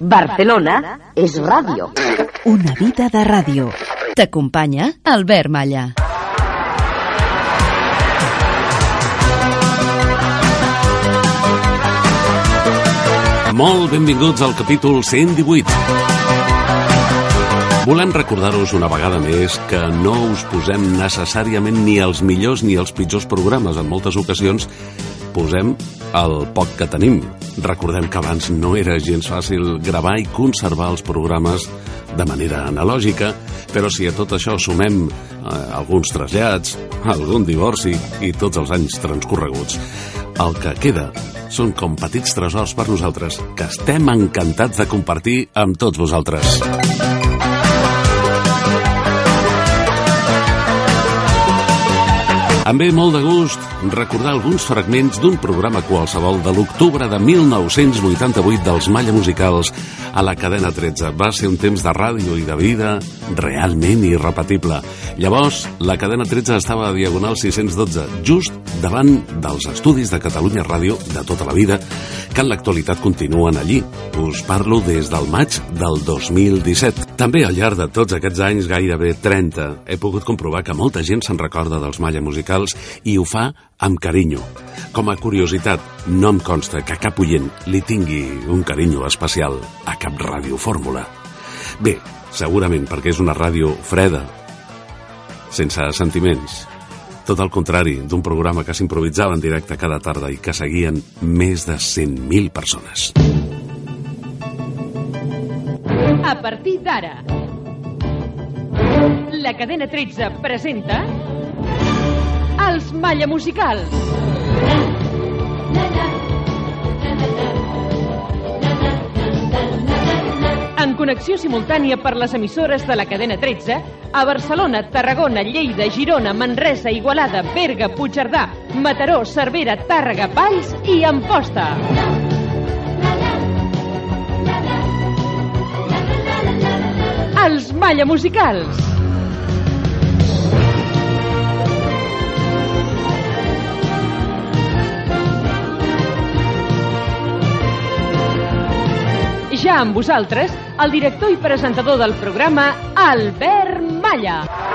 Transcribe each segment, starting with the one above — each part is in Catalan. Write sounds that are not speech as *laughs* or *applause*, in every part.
Barcelona és ràdio. Una vida de ràdio. T'acompanya Albert Malla. Molt benvinguts al capítol 118. Volem recordar-vos una vegada més que no us posem necessàriament ni els millors ni els pitjors programes. En moltes ocasions posem el poc que tenim. Recordem que abans no era gens fàcil gravar i conservar els programes de manera analògica, però si a tot això sumem eh, alguns trasllats, algun divorci i tots els anys transcorreguts, el que queda són com petits tresors per nosaltres que estem encantats de compartir amb tots vosaltres. Em ve molt de gust recordar alguns fragments d'un programa qualsevol de l'octubre de 1988 dels Malla Musicals a la cadena 13. Va ser un temps de ràdio i de vida realment irrepetible. Llavors, la cadena 13 estava a Diagonal 612, just davant dels estudis de Catalunya Ràdio de tota la vida, que en l'actualitat continuen allí. Us parlo des del maig del 2017. També al llarg de tots aquests anys, gairebé 30, he pogut comprovar que molta gent se'n recorda dels Malla Musicals i ho fa amb carinyo. Com a curiositat, no em consta que cap oient li tingui un carinyo especial a cap ràdio fórmula. Bé, segurament perquè és una ràdio freda, sense sentiments. Tot el contrari d'un programa que s'improvisava en directe cada tarda i que seguien més de 100.000 persones. A partir d'ara, la cadena 13 presenta els Malla Musicals. En connexió simultània per les emissores de la cadena 13 a Barcelona, Tarragona, Lleida, Girona, Manresa, Igualada, Berga, Puigcerdà, Mataró, Cervera, Tàrrega, Valls i Amposta. Els Malla Musicals. Ja amb vosaltres, el director i presentador del programa, Albert Malla.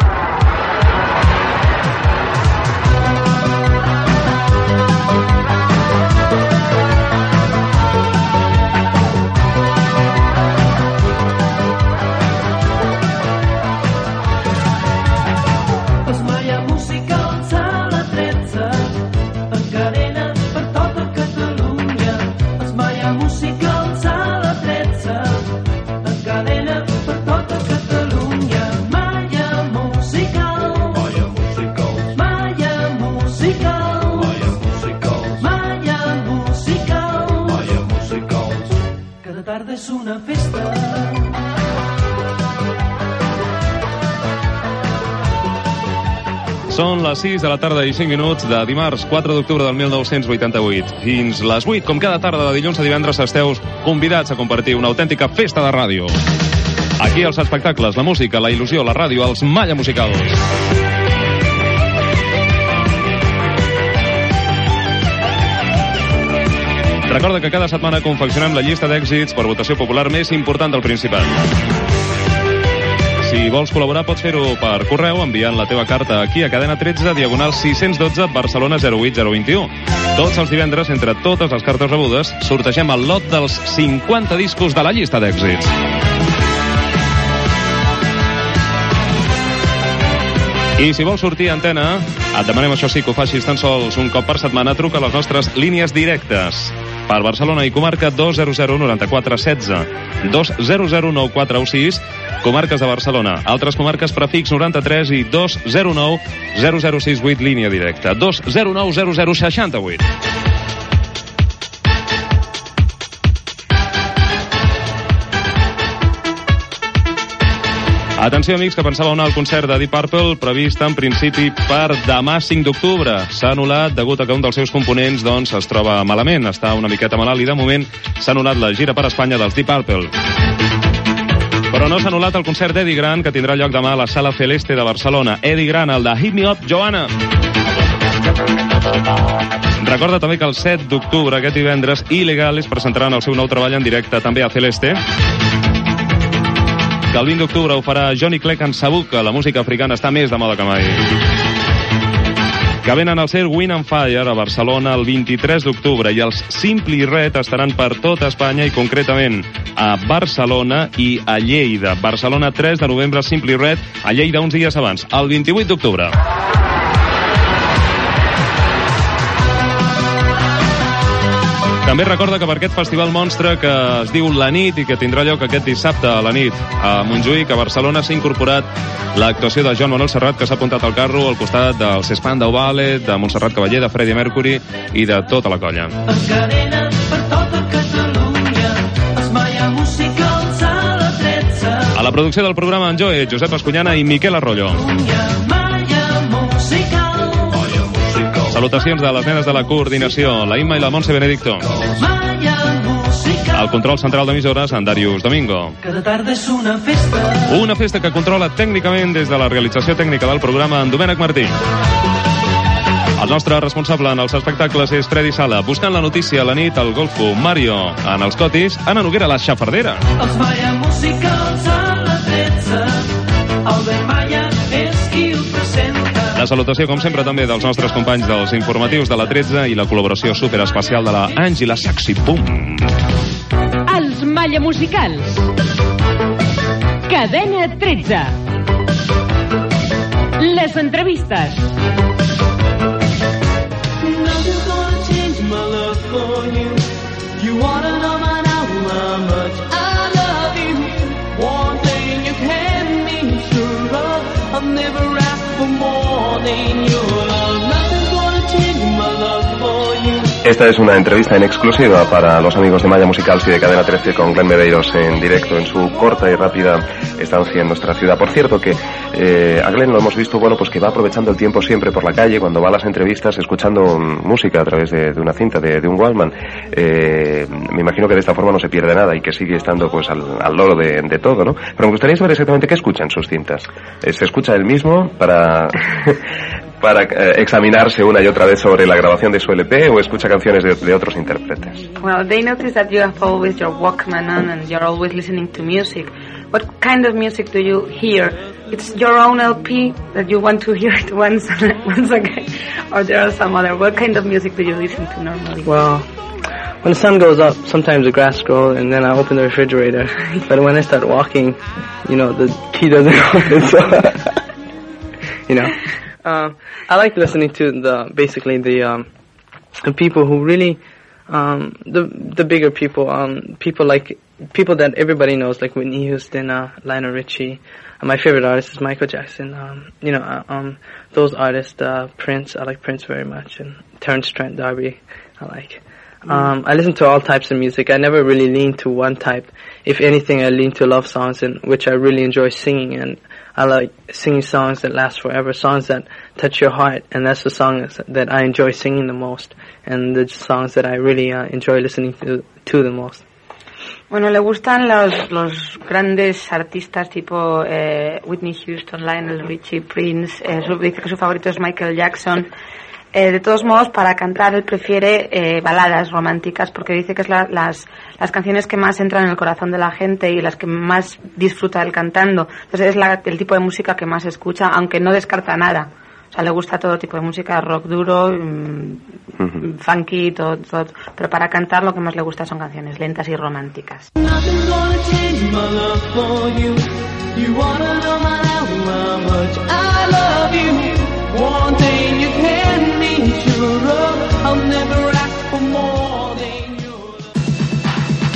És una festa. Són les 6 de la tarda i 5 minuts de dimarts 4 d'octubre del 1988. Fins les 8, com cada tarda de dilluns a divendres, esteu convidats a compartir una autèntica festa de ràdio. Aquí els espectacles, la música, la il·lusió, la ràdio, els Malla Musicals. Recorda que cada setmana confeccionem la llista d'èxits per votació popular més important del Principat. Si vols col·laborar, pots fer-ho per correu enviant la teva carta aquí a cadena 13, diagonal 612, Barcelona 08021. Tots els divendres, entre totes les cartes rebudes, sortegem el lot dels 50 discos de la llista d'èxits. I si vols sortir a antena, et demanem això sí que ho facis tan sols un cop per setmana, truca a les nostres línies directes. Per Barcelona i comarca 200 94 16 200 9416 comarques de Barcelona. Altres comarques prefix 93 i 209 0068 línia directa. 209 0068. Atenció, amics, que pensava anar al concert de Deep Purple previst en principi per demà 5 d'octubre. S'ha anul·lat degut a que un dels seus components doncs, es troba malament, està una miqueta malalt i de moment s'ha anul·lat la gira per Espanya dels Deep Purple. Però no s'ha anul·lat el concert d'Eddie Grant que tindrà lloc demà a la Sala Celeste de Barcelona. Eddie Grant, el de Hit Me Up, Joanna. Recorda també que el 7 d'octubre, aquest divendres, Illegales presentaran el seu nou treball en directe també a Celeste que el 20 d'octubre ho farà Johnny Clegg en Sabut, que la música africana està més de moda que mai. Que venen al ser Win and Fire a Barcelona el 23 d'octubre i els Simply Red estaran per tot Espanya i concretament a Barcelona i a Lleida. Barcelona 3 de novembre, Simply Red, a Lleida uns dies abans, el 28 d'octubre. També recorda que per aquest festival monstre que es diu La Nit i que tindrà lloc aquest dissabte a la nit a Montjuïc, a Barcelona, s'ha incorporat l'actuació de Joan Manuel Serrat, que s'ha apuntat al carro al costat del Cespanda Ballet, de Montserrat Cavaller, de Freddie Mercury i de tota la colla. Per tota Catalunya, a la 13. A la producció del programa en Joe, Josep Escunyana i Miquel Arroyo. Catalunya. Salutacions de les nenes de la coordinació, la Imma i la Montse Benedicto. Al control central d'emissores, en Darius Domingo. Cada tarda és una festa. Una festa que controla tècnicament des de la realització tècnica del programa en Domènec Martí. El nostre responsable en els espectacles és Freddy Sala. Buscant la notícia a la nit, al golfo Mario en els cotis, Anna Noguera la xafardera. Els Maya Musicals a la 13. Albert Maya La salutació, com sempre, també dels nostres companys dels informatius de la 13 i la col·laboració superespecial de la Àngela Saxi Boom. Els Malla Musicals. Cadena 13. Les entrevistes. Esta es una entrevista en exclusiva para los amigos de Maya Musicals y de Cadena 13 con Glenn Medeiros en directo en su corta y rápida estancia en nuestra ciudad. Por cierto que eh, a Glenn lo hemos visto, bueno, pues que va aprovechando el tiempo siempre por la calle, cuando va a las entrevistas, escuchando música a través de, una cinta, de, de un Wallman. Eh, me imagino que de esta forma no se pierde nada y que sigue estando pues al, al loro de, de todo, ¿no? Pero me gustaría saber exactamente qué escuchan sus cintas. Eh, ¿Se escucha el mismo para... *laughs* para eh, examinarse una y otra vez sobre la grabación de su LP o escucha canciones de, de otros intérpretes? Well, they notice that you have always your Walkman on and you're always listening to music. What kind of music do you hear? It's your own LP that you want to hear it *laughs* once, once again, or there are some other. What kind of music do you listen to normally? Well, when the sun goes up, sometimes the grass grows, and then I open the refrigerator. *laughs* but when I start walking, you know, the tea doesn't *laughs* open, so, you know. Um, I like listening to the, basically the, um, the people who really, um, the, the bigger people, um, people like, people that everybody knows, like Whitney Houston, uh, Lionel Richie. Uh, my favorite artist is Michael Jackson. Um, you know, uh, um, those artists, uh, Prince, I like Prince very much, and Terrence Trent D'Arby, I like. Um, I listen to all types of music. I never really lean to one type. If anything, I lean to love songs, in which I really enjoy singing, and I like singing songs that last forever, songs that touch your heart, and that's the songs that I enjoy singing the most, and the songs that I really uh, enjoy listening to, to the most. Bueno, le gustan los, los grandes artistas tipo eh, Whitney Houston, Lionel Richie, Prince. eh, su- dice que su favorito es Michael Jackson. Eh, de todos modos, para cantar él prefiere eh, baladas románticas porque dice que es la- las, las canciones que más entran en el corazón de la gente y las que más disfruta él cantando. Entonces es la- el tipo de música que más escucha, aunque no descarta nada. O sea, le gusta todo tipo de música, rock duro, mm, funky, todo, todo. Pero para cantar lo que más le gusta son canciones lentas y románticas.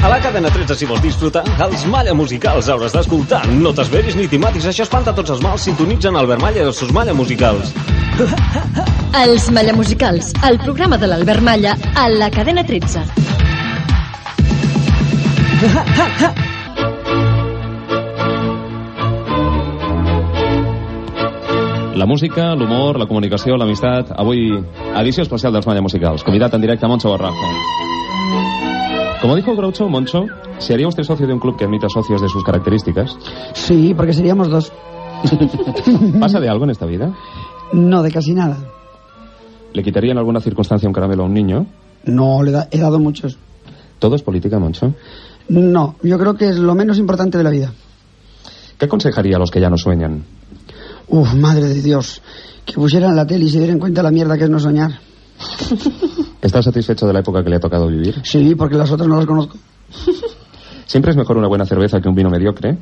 A la cadena 13, si vols disfrutar, els Malla Musicals hauràs d'escoltar. No t'esveris ni timatis, això espanta tots els mals. Sintonitzen Albert Malla i els seus Malla Musicals. *laughs* Els Malla Musicals, el programa de l'Albert Malla a la cadena 13. *laughs* La música, l'humor, la comunicació, l'amistat. Avui, edició especial dels Malla Musicals. Convidat en directe a Moncho Barrajo. Como dijo Groucho, Moncho, ¿se haría usted socio de un club que admita socios de sus características? Sí, porque seríamos dos. *laughs* ¿Pasa de algo en esta vida? No, de casi nada. ¿Le quitaría en alguna circunstancia un caramelo a un niño? No, le da- he dado muchos. ¿Todo es política, Moncho? No, yo creo que es lo menos importante de la vida. ¿Qué aconsejaría a los que ya no sueñan? Uf, madre de Dios. Que pusieran la tele y se dieran cuenta la mierda que es no soñar. *laughs* ¿Está satisfecho de la época que le ha tocado vivir? Sí, porque las otras no las conozco. *laughs* ¿Siempre es mejor una buena cerveza que un vino mediocre?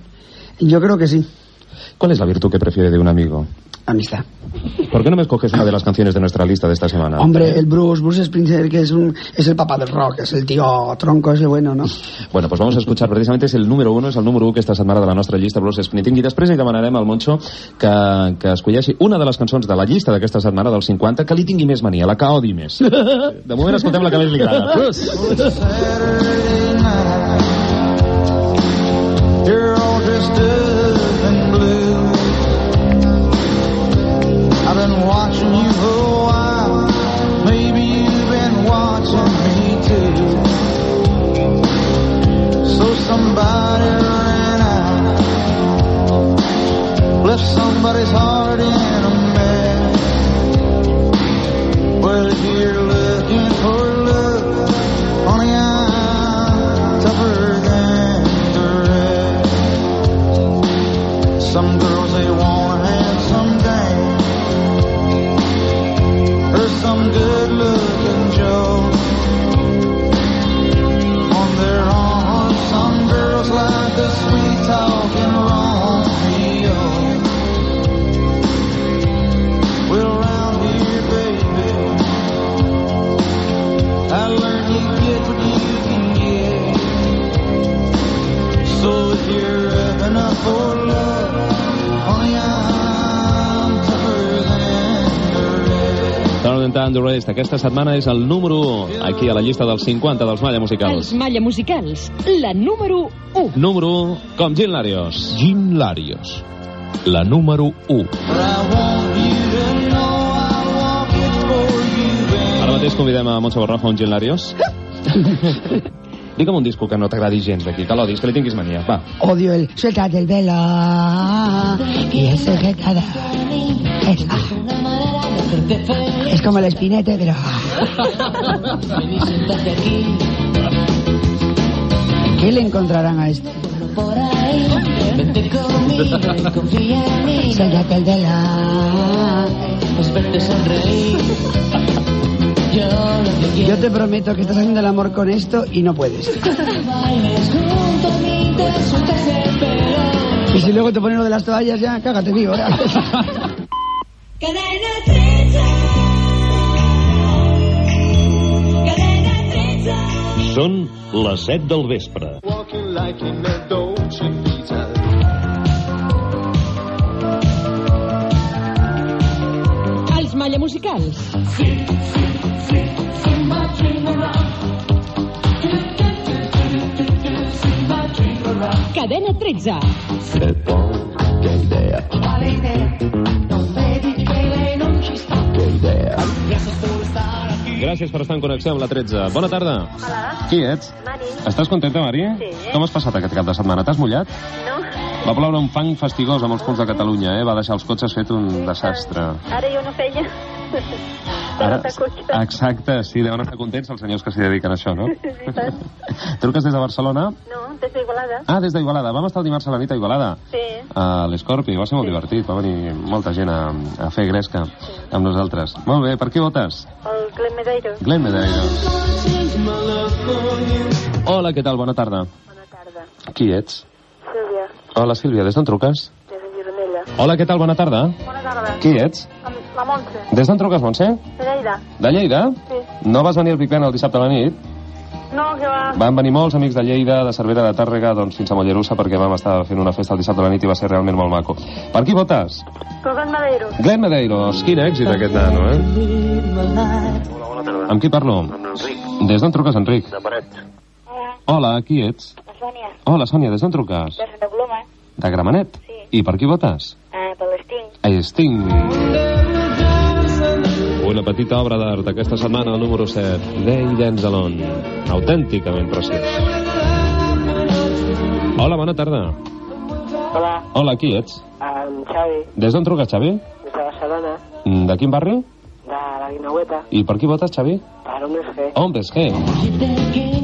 Yo creo que sí. ¿Cuál es la virtud que prefiere de un amigo? Amistad. ¿Por qué no me escoges una de las canciones de nuestra lista de esta semana? Hombre, el Bruce, Bruce Springsteen, que es, un, es el papá del rock, es el tío tronco ese bueno, ¿no? Bueno, pues vamos a escuchar precisament és el número 1, és el número 1 aquesta setmana de la nostra llista Blues Sprinting i després li demanarem al Moncho que, que escolleixi una de les cançons de la llista d'aquesta setmana dels 50 que li tingui més mania, la que odi més. De moment escoltem la que més li agrada. Bruce! You're all dressed up watching you for a while. Maybe you've been watching me too. So somebody ran out, left somebody's heart in a mess. Well, if you're looking for honey, I'm tougher than the rest. Some girls rest. Aquesta setmana és el número 1 aquí a la llista dels 50 dels Malla Musicals. Els Malla Musicals, la número 1. Número 1, com Gin Larios. Gin Larios, la número 1. But I want you to know I'll walk it for you, baby. Ara mateix convidem a Montse Borrajo, un Gin Larios. *laughs* Digue'm un disco que no t'agradi gens d'aquí, que l'odis, que li tinguis mania. Va. Odio el suéltate el velo y el sujetada. Es, es como el espinete, pero... *laughs* ¿Qué le encontrarán a este? Suéltate el velo. Yo te prometo que estás haciendo el amor con esto y no puedes. Y si luego te ponen lo de las toallas ya, cágate, tío. *laughs* Són les 7 del vespre. Els Malla Musicals. Cadena 13. Che idea. Che idea. Gràcies per estar en connexió amb la 13. Bona tarda. Hola. Qui ets? Mari. Estàs contenta, Mari? Sí. Com has passat aquest cap de setmana? T'has mullat? No? Va ploure un fang fastigós a molts punts de Catalunya, eh? Va deixar els cotxes fet un desastre. Ara jo no feia. Ara, exacte, sí, deuen estar contents els senyors que s'hi dediquen a això, no? Sí. *laughs* Truques des de Barcelona? No, des d'Igualada. Ah, des d'Igualada. Vam estar el dimarts a la nit a Igualada. Sí. A l'Escorpi, va ser molt divertit. Va venir molta gent a, a fer gresca amb nosaltres. Molt bé, per qui votes? El Glen Medeiros. Glen Medeiros. Hola, què tal? Bona tarda. Bona tarda. Qui ets? Sílvia, Hola, Sílvia, des d'on truques? des de Gironella. Hola, què tal? Bona tarda. Bona tarda. Qui ets? Amb La Montse. Des d'on truques, Montse? De Lleida. De Lleida? Sí. No vas venir al Big Ben el dissabte a la nit? No, que va. Van venir molts amics de Lleida, de Cervera de Tàrrega, doncs fins a Mollerussa, perquè vam estar fent una festa el dissabte a la nit i va ser realment molt maco. Per qui votes? Pel Glen Medeiros. Glenn Medeiros. Quin èxit aquest nano, eh? Amb qui parlo? Amb l'Enric. Des d'on truques, Enric? De Paret. Hola, qui ets? La Sònia. Hola, Sònia, des d'on truques? De Santa Coloma. De Gramenet? Sí. I per qui votes? Eh, per l'Esting. Sting. Una petita obra d'art d'aquesta setmana, el número 7, They Dance Alone. Autènticament preciós. Hola, bona tarda. Hola, Hola, qui ets? em Xavi, Des d'on truques, Xavi? des de Barcelona, Mm, De quin barri? de la Guinaueta, I per qui votes, Xavi? per Hombres G. Hombres G.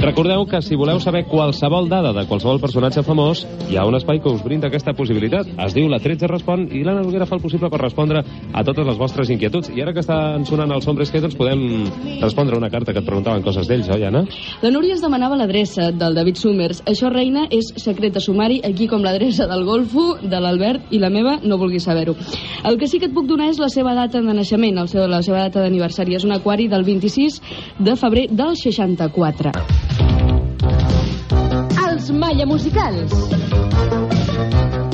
Recordeu que si voleu saber qualsevol dada de qualsevol personatge famós, hi ha un espai que us brinda aquesta possibilitat. Es diu La 13 respon i l'Anna Noguera fa el possible per respondre a totes les vostres inquietuds. I ara que estan sonant els Hombres G, doncs podem respondre una carta que et preguntaven coses d'ells, oi, Anna? La Núria es demanava l'adreça del David Summers. Això, reina, és secret de sumari, aquí com l'adreça del Golfo, de l'Albert i la meva, no vulguis saber-ho. El que sí que et puc donar és la seva data de naixement, el seu, la seva data d'aniversari. És un aquari del 26 de febrer del 64. Els Malla Musicals.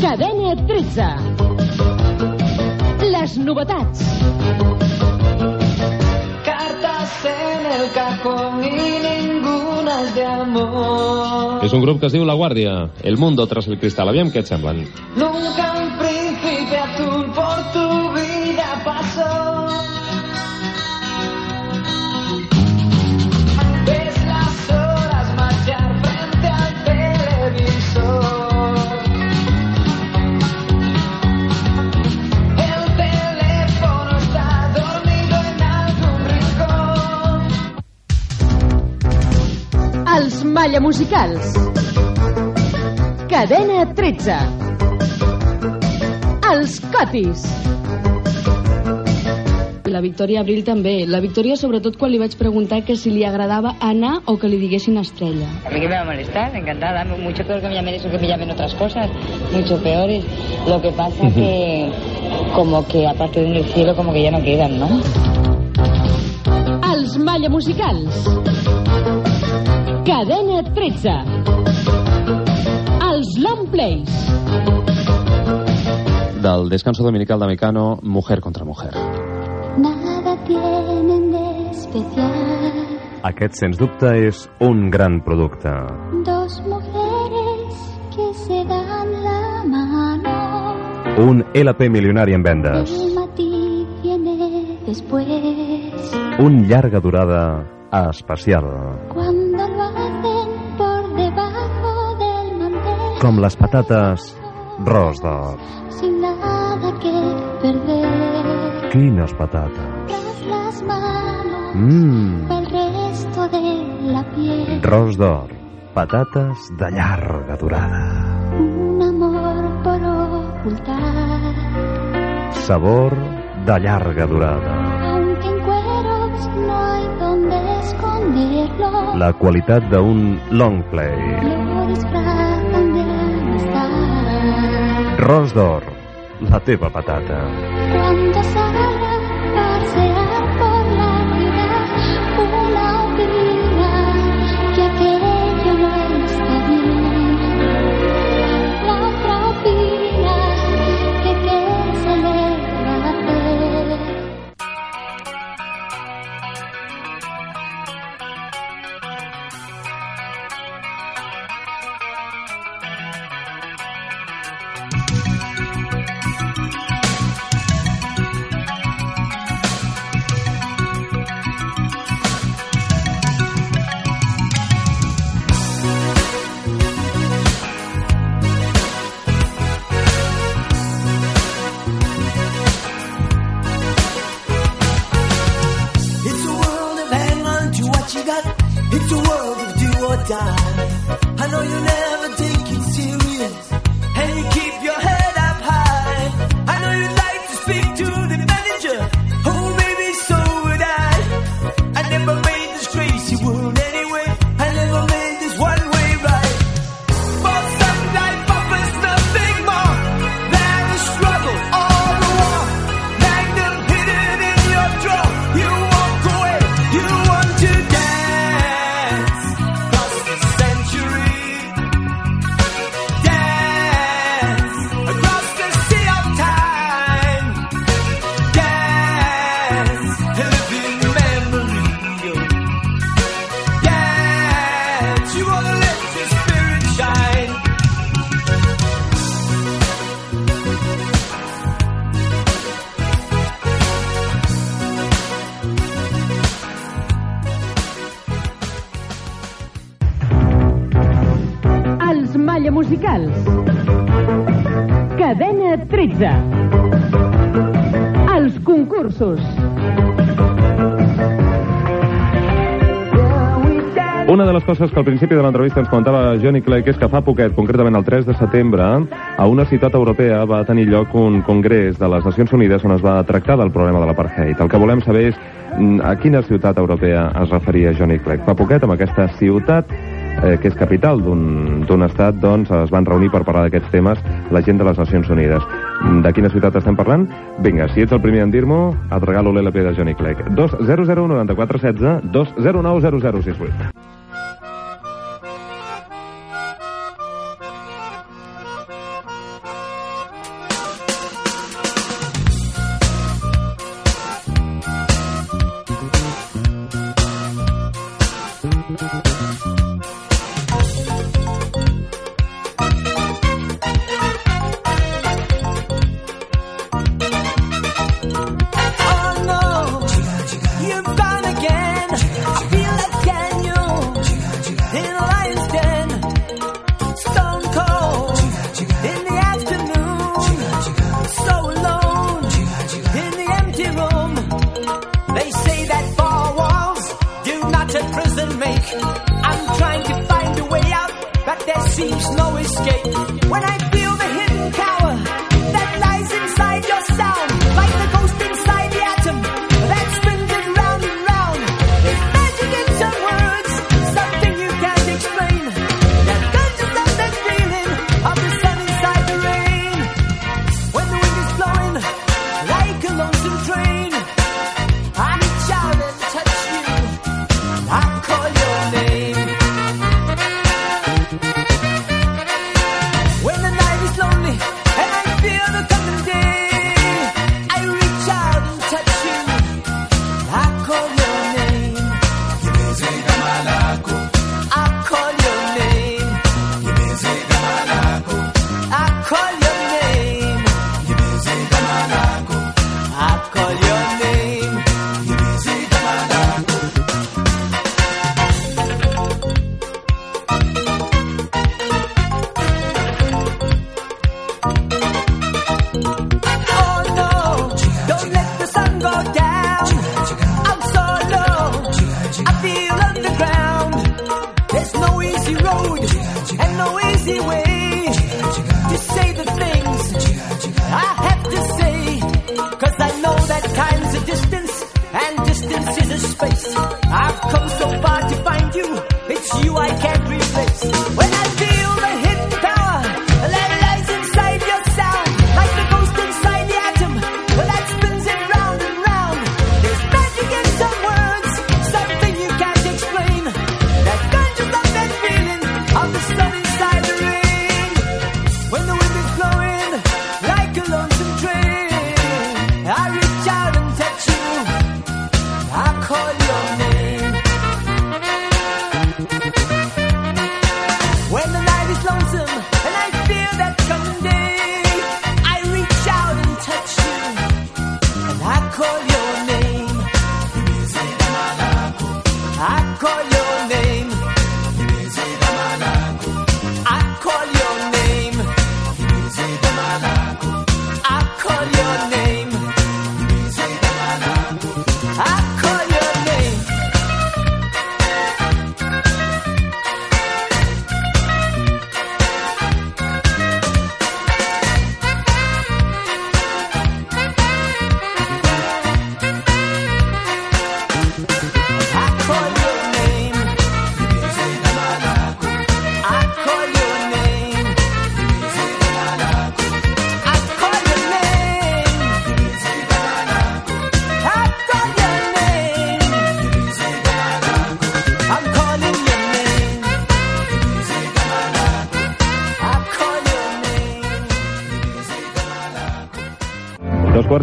Cadena 13. Les novetats. Cartas en el cajón y ninguna es de amor. És un grup que es diu La Guàrdia, El Mundo tras el cristal. Aviam què et semblen. Nunca un Malla Musicals. Cadena 13. Els Cotis. La Victòria Abril també. La Victòria, sobretot, quan li vaig preguntar que si li agradava anar o que li diguessin estrella. A mí que me va a molestar, encantada. Mucho peor que me llamen eso, que me llamen otras cosas, mucho peores. Lo que pasa que, como que aparte de en el cielo, como que ya no quedan, ¿no? Els Malla Musicals. Cadena 13. Els Long Plays. Del descanso dominical de Mecano, Mujer contra Mujer. Nada tienen de especial Aquest, sens dubte, és un gran producte. dos mujeres que se dan la mano. Un LP milionari en vendes. El matiz viene después Un llarga durada especial. cuando Com les patates ros d'or. sin nada que perder. Quines patates. Las manos Mmm, el resto de la piel. ros d'or. Patates de llarga durada. Un amor por ocultar. Sabor de llarga durada. Aunque en cueros no hay donde esconderlo. La qualitat d'un long play. Lo Ros d'or. La teva patata. Cuando sale Musicals. Cadena 13. Els concursos. Una de les coses que al principi de l'entrevista ens comentava Johnny Clegg és que fa poquet, concretament el 3 de setembre, a una ciutat europea va tenir lloc un congrés de les Nacions Unides on es va tractar del problema de l'apartheid. El que volem saber és mm, a quina ciutat europea es referia Johnny Clegg. Fa poquet, amb aquesta ciutat, eh, que és capital d'un estat, doncs es van reunir per parlar d'aquests temes la gent de les Nacions Unides. De quina ciutat estem parlant? Vinga, si ets el primer en dir-m'ho, et regalo l'LP de Johnny Clegg. 2 0 0 94 16 2 0 9 0 0 6 8.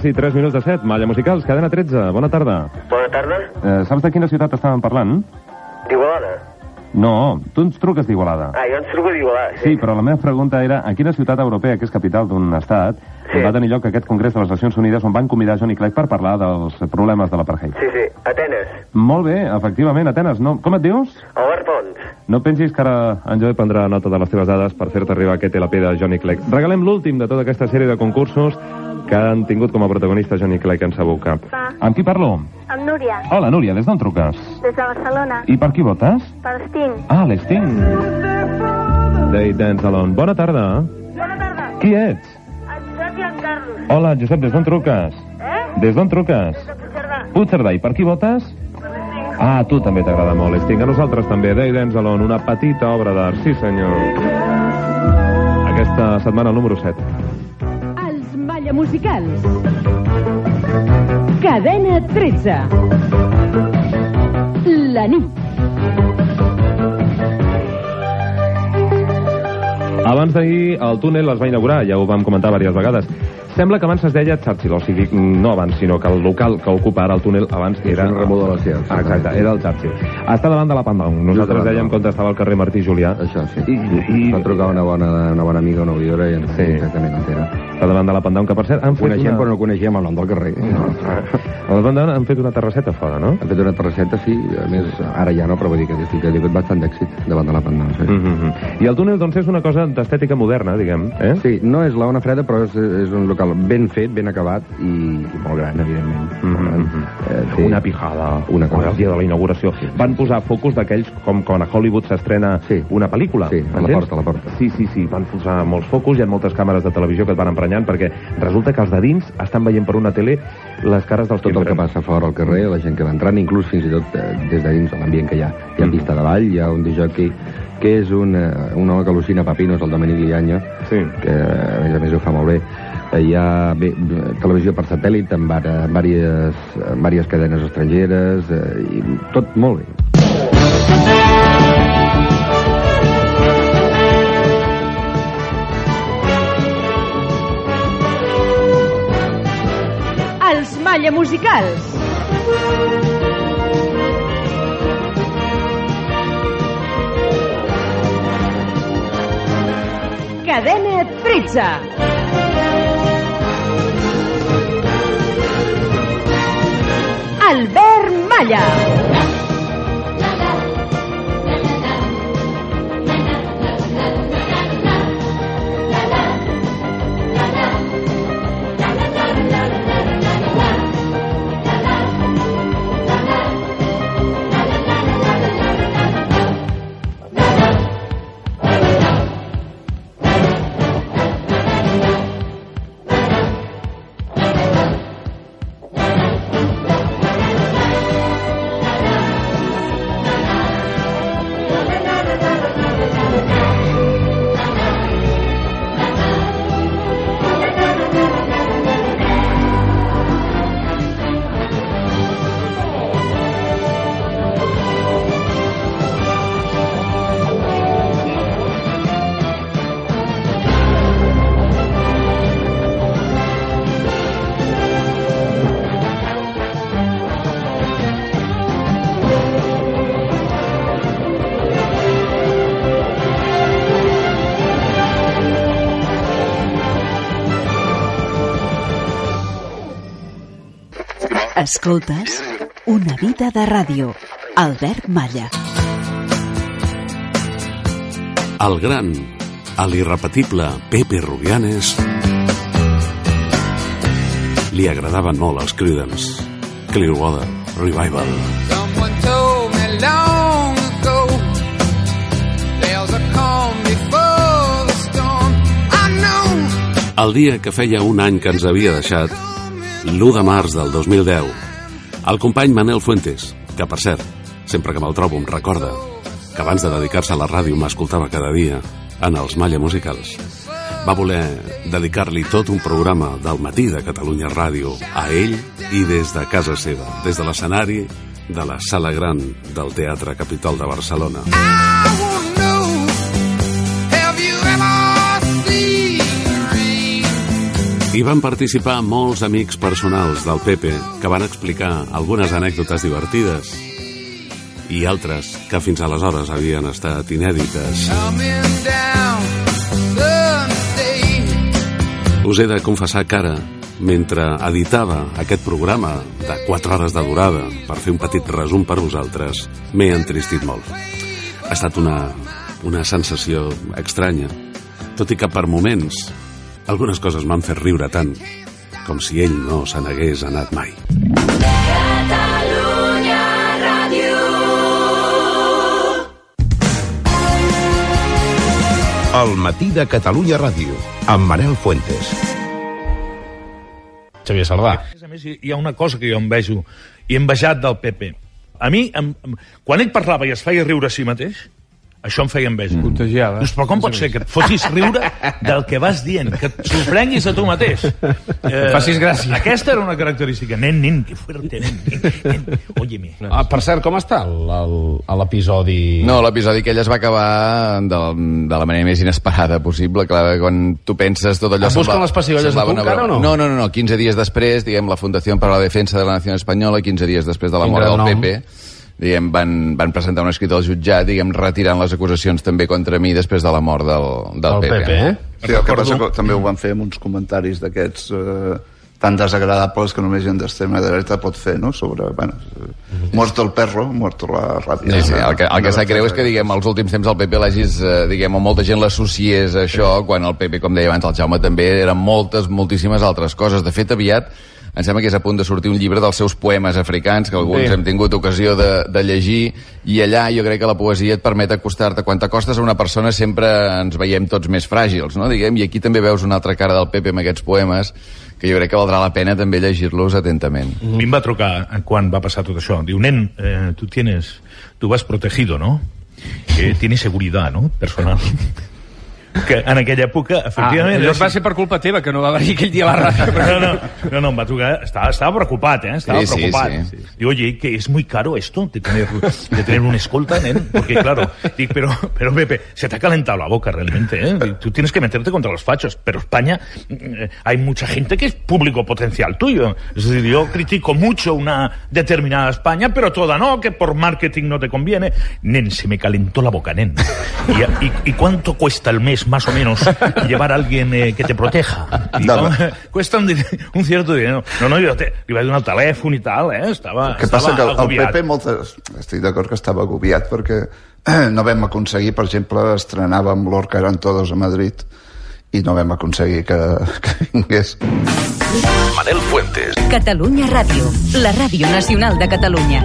Quarts i tres minuts de set. Malla Musicals, cadena 13. Bona tarda. Bona tarda. Eh, saps de quina ciutat estàvem parlant? D'Igualada. No, tu ens truques d'Igualada. Ah, jo ens truco d'Igualada. Sí, però la meva pregunta era a quina ciutat europea, que és capital d'un estat, sí. va tenir lloc aquest congrés de les Nacions Unides on van convidar Johnny Clegg per parlar dels problemes de l'apartheid. Sí, sí, Atenes. Molt bé, efectivament, Atenes. No... Com et dius? Albert Pons. No pensis que ara en Joe prendrà nota de les teves dades per fer-te arribar aquest LP de Johnny Clegg. Regalem l'últim de tota aquesta sèrie de concursos que han tingut com a protagonista Johnny Clegg en Sabuca. Amb qui parlo? Amb Núria, Hola, Núria, des d'on truques? des de Barcelona. I per qui votes? Per Sting. Ah, l'Sting. Day Dance Alone. Bona tarda. Bona tarda. Qui ets? En Josep i en Carlos. Hola, Josep, des d'on truques? Eh? Des d'on truques? De Puigcerdà. Puigcerdà. I per qui votes? Ah, a tu també t'agrada molt, Sting. A nosaltres també. Day Dance Alone, una petita obra d'art. Sí, senyor. Aquesta setmana el número 7. Els Malla Musicals. Cadena 13. La nit. Abans d'ahir el túnel es va inaugurar, ja ho vam comentar diverses vegades. Sembla que abans es deia Churchill, o sigui, no abans, sinó que el local que ocupa ara el túnel abans era... una remodelació. Ah, exacte, era el Churchill. Està davant de la Pandang. Nosaltres dèiem quan estava al carrer Martí Julià. Això, sí. I, i... Va trucar una bona, una bona amiga, una oïdora, i ens Sí. exactament entera. Està davant de la Pandang, que per cert han fet Coneixem, una... però no coneixem el nom del carrer. No. A la Pandang han fet una terrasseta fora, no? Han fet una terrasseta, sí. A més, ara ja no, però vull dir que estic ha tingut bastant d'èxit davant de la Pandang. Sí. Mm -hmm. I el túnel, doncs, és una cosa d'estètica moderna, diguem, eh? Sí, no és la Ona Freda, però és, és un local ben fet, ben acabat i, i molt gran, evidentment. Mm. -hmm. té Una pijada, Una cosa. el dia de la inauguració. Van posar focus d'aquells com quan a Hollywood s'estrena una pel·lícula. Sí, a la entens? porta, a la porta. Sí, sí, sí, van posar molts focus, hi ha moltes càmeres de televisió que et van emprenyant perquè resulta que els de dins estan veient per una tele les cares dels tot el que passa fora al carrer, la gent que va entrant, inclús fins i tot eh, des de dins l'ambient que hi ha. Hi Mm. ha pista de ball, hi ha un disjockey que és un, eh, un home que al·lucina papinos, el Dominic Lianyo, sí. que a més a més ho fa molt bé. Eh, Hi ha bé, televisió per satèl·lit amb, vara- amb, vàries, amb vàries cadenes estrangeres, eh, i tot molt bé. Els Malla Musicals. Cadena 13. Albert Malla. Escoltes Una vida de ràdio. Albert Malla. El gran, a l'irrepetible Pepe Rubianes li agradaven molt els Creedence. Clearwater Revival. Someone told me long ago there's a calm before the storm. I know El dia que feia un any que ens havia deixat, l'1 de març del 2010, el company Manel Fuentes, que per cert, sempre que me'l trobo em recorda que abans de dedicar-se a la ràdio m'escoltava cada dia en els Malla Musicals, va voler dedicar-li tot un programa del matí de Catalunya Ràdio a ell i des de casa seva, des de l'escenari de la sala gran del Teatre Capitol de Barcelona. have Hi van participar molts amics personals del Pepe que van explicar algunes anècdotes divertides i altres que fins aleshores havien estat inèdites. Us he de confessar que ara, mentre editava aquest programa de 4 hores de durada per fer un petit resum per vosaltres, m'he entristit molt. Ha estat una, una sensació estranya, tot i que per moments algunes coses m'han fet riure tant com si ell no se n'hagués anat mai. Catalunya Ràdio. El matí de Catalunya Ràdio, amb Manel Fuentes. Xavier Sardà. A més, hi ha una cosa que jo envejo, i he envejat del PP. A mi, em, em, quan ell parlava i es feia riure a si mateix, això em feia enveja. Contagiada. Dius, però com pot ser que et fotis riure del que vas dient, que et sorprenguis a tu mateix? Eh, facis gràcia. Aquesta era una característica. Nen, nen, que fuerte, nen, nen, nen. Óyeme. Ah, per cert, com està l'episodi... No, l'episodi que ell es va acabar de, de la manera més inesperada possible. Clar, quan tu penses tot allò... Et busquen sembla- les pessigolles de semblava punt, una ara, broma. o no? No, no, no, no. 15 dies després, diguem, la Fundació per a la Defensa de la Nació Espanyola, 15 dies després de la mort del nom. PP, diguem, van, van presentar un escrit al jutjat, diguem, retirant les acusacions també contra mi després de la mort del, del, PP. eh? Sí, el que passa que també ho van fer amb uns comentaris d'aquests eh, tan desagradables que només gent d'extrema dreta pot fer, no? Sobre, bueno, eh, muerto el perro, muerto la ràbia. Sí, sí, el que, el que sap greu és que, diguem, als últims temps el PP l'hagis, eh, diguem, o molta gent l'associés a això, quan el PP, com deia abans el Jaume, també eren moltes, moltíssimes altres coses. De fet, aviat, em sembla que és a punt de sortir un llibre dels seus poemes africans, que alguns Sí. hem tingut ocasió de, de llegir, i allà jo crec que la poesia et permet acostar-te. Quan t'acostes a una persona sempre ens veiem tots més fràgils, no? Diguem, i aquí també veus una altra cara del PP amb aquests poemes, que jo crec que valdrà la pena també llegir-los atentament. A mi em va trucar quan va passar tot això. Diu, nen, eh, tu tienes, tu vas protegido, ¿no? Que tienes seguridad, ¿no? Personal. *laughs* que en aquella època, Ah, efectivament... allò era va ser per culpa teva, que no va venir aquell dia a la ràdio. No, no, no, no, em va trucar, estaba, estaba preocupado, ¿eh? Estaba Sí, sí, preocupado. sí. Digo, oye, que es muy caro esto de tener, de tener un escolta, nen? Porque, claro, digo, pero, pero Pepe, se te ha calentado la boca realmente, ¿eh? Tú tienes que meterte contra los fachos, pero España, eh, hay mucha gente que es público potencial tuyo. Es decir, yo critico mucho una determinada España, pero toda no, que por marketing no te conviene. Nen, se me calentó la boca, nen. ¿Y, y, y cuánto cuesta el mes, más o menos, *laughs* llevar a alguien eh, que te proteja? Y, No, no, *laughs* cuesta un, un cierto dinero. No, no, jo te, li vaig donar el telèfon i tal, eh? Estava, que estava passa que el, el. PP moltes, estic d'acord que estava agobiat perquè eh, no vam aconseguir, per exemple, estrenàvem l'Orca eren todos a Madrid i no vam aconseguir que, *laughs* que vingués. Manel Fuentes. Catalunya Ràdio, la ràdio nacional de Catalunya.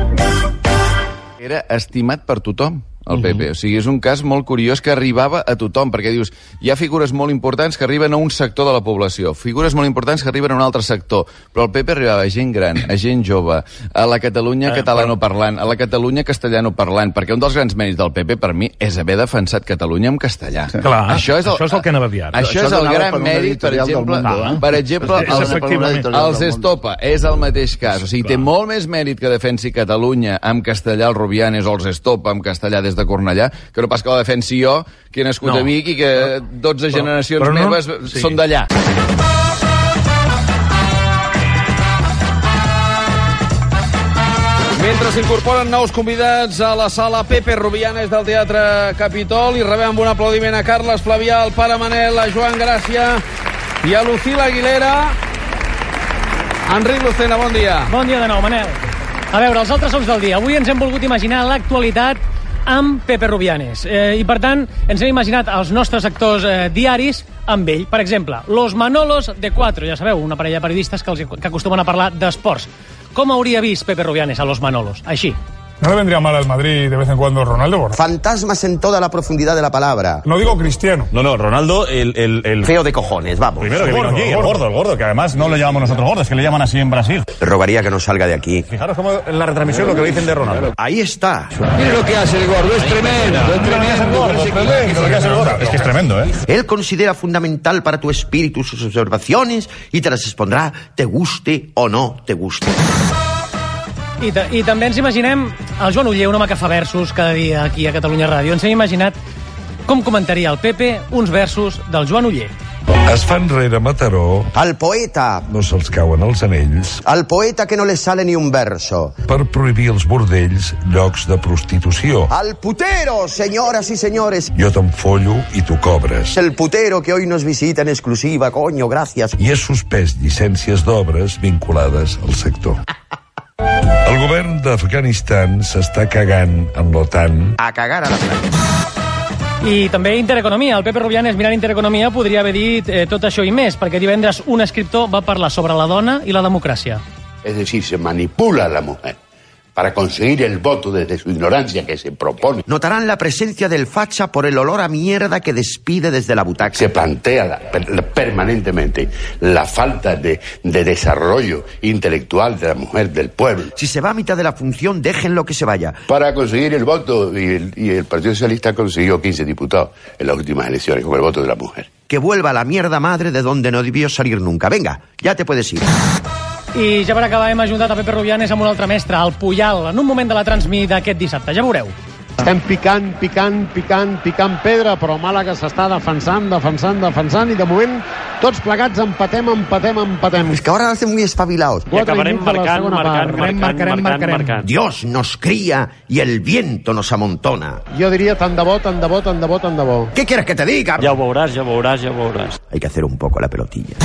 Era estimat per tothom, el PP. O sigui, és un cas molt curiós que arribava a tothom, perquè dius, hi ha figures molt importants que arriben a un sector de la població, figures molt importants que arriben a un altre sector, però el PP arribava a gent gran, a gent jove, a la Catalunya catalanoparlant, a la Catalunya castellanoparlant, perquè un dels grans mèrits del PP, per mi, és haver defensat Catalunya en castellà. Clar, això és el, això és el que anava a dir ara. Això, Això és el gran per mèrit, per exemple, Mundo, eh? per exemple, És els, els Estopa, és el mateix cas. O sigui, té molt més mèrit que defensi Catalunya amb castellà als Rubianes o els Estopa amb castellà des de Cornellà, que no pas que la defensi jo, que he nascut No. a Vic i que 12 generacions però no- meves sí. són d'allà. Mentre s'incorporen nous convidats a la sala Pepe Rubianes del Teatre Capitol i rebem amb un aplaudiment a Carles Flavià, al pare Manel, a Joan Gràcia i a Lucila Aguilera. Enric Lucena, bon dia. Bon dia de nou, Manel. A veure, els altres sons del dia. Avui ens hem volgut imaginar l'actualitat amb Pepe Rubianes. Eh, I, per tant, ens hem imaginat els nostres actors eh, diaris amb ell. Per exemple, Los Manolos de Cuatro, ja sabeu, una parella de periodistes que, els, que acostumen a parlar d'esports. Com hauria vist Pepe Rubianes a Los Manolos? Així. ¿No le vendría mal al Madrid de vez en cuando Ronaldo? Borja? Fantasmas en toda la profundidad de la palabra. No digo cristiano. No, no, Ronaldo, el... el, el... Feo de cojones, vamos. Primero que El vino gordo, aquí, el el gordo. el gordo, que además no le llamamos nosotros gordos, que le llaman así en Brasil. Le rogaría que no salga de aquí. Fijaros cómo en la retransmisión lo que dicen de Ronaldo. Ahí está. Mire lo que hace el gordo, es tremendo, es tremendo. Que. Es que es tremendo, ¿eh? Él considera fundamental para tu espíritu sus observaciones y te las expondrá, te guste o no te guste. I, I també ens imaginem el Joan Uller, un home que fa versos cada dia aquí a Catalunya Ràdio. Ens hem imaginat com comentaria el Pepe uns versos del Joan Uller. Es fa enrere Mataró, Al poeta, no se'ls cauen els anells, al poeta que no le sale ni un verso. per prohibir els bordells llocs de prostitució. Al putero, señoras y señores. Jo te'n follo i tu cobres. El putero que hoy nos visita en exclusiva, coño, gracias. I he suspès llicències d'obres vinculades al sector. *laughs* El govern d'Afganistan s'està cagant en l'OTAN. A cagar a la playa. I també Intereconomia. El Pepe Rubianes, mirant Intereconomia, podria haver dit eh, tot això i més, perquè divendres un escriptor va parlar sobre la dona i la democràcia. Es decir, se manipula a la mujer para conseguir el voto desde su ignorancia que se propone. Notarán la presencia del facha por el olor a mierda que despide desde la butaca. Se plantea la- per- permanentemente la falta de, de desarrollo intelectual de la mujer del pueblo. Si se va a mitad de la función, déjenlo que se vaya. Para conseguir el voto, y el, y el Partido Socialista consiguió 15 diputados en las últimas elecciones con el voto de la mujer. Que vuelva la mierda madre de donde no debió salir nunca. Venga, ya te puedes ir. I ja per acabar hem ajuntat a Pepe Rubianes amb un altre mestre, el Puyal, en un moment de la transmi d'aquest dissabte. Ja veureu. Estem picant, picant, picant, picant pedra, però Màlaga s'està defensant, defensant, defensant, i de moment tots plegats empatem, empatem, empatem. Es que ahora hacen muy espabilados. Quatre minuts de la segona part. Marcarem, marcarem, marcarem. Dios nos cría y el viento nos amontona. Jo diria tant de bo, tant de bo, tant de bo, tant de bo. ¿Qué quieres que te diga? Ja ho veuràs, ja ho veuràs, ja ho veuràs. Hay que hacer un poco la pelotilla.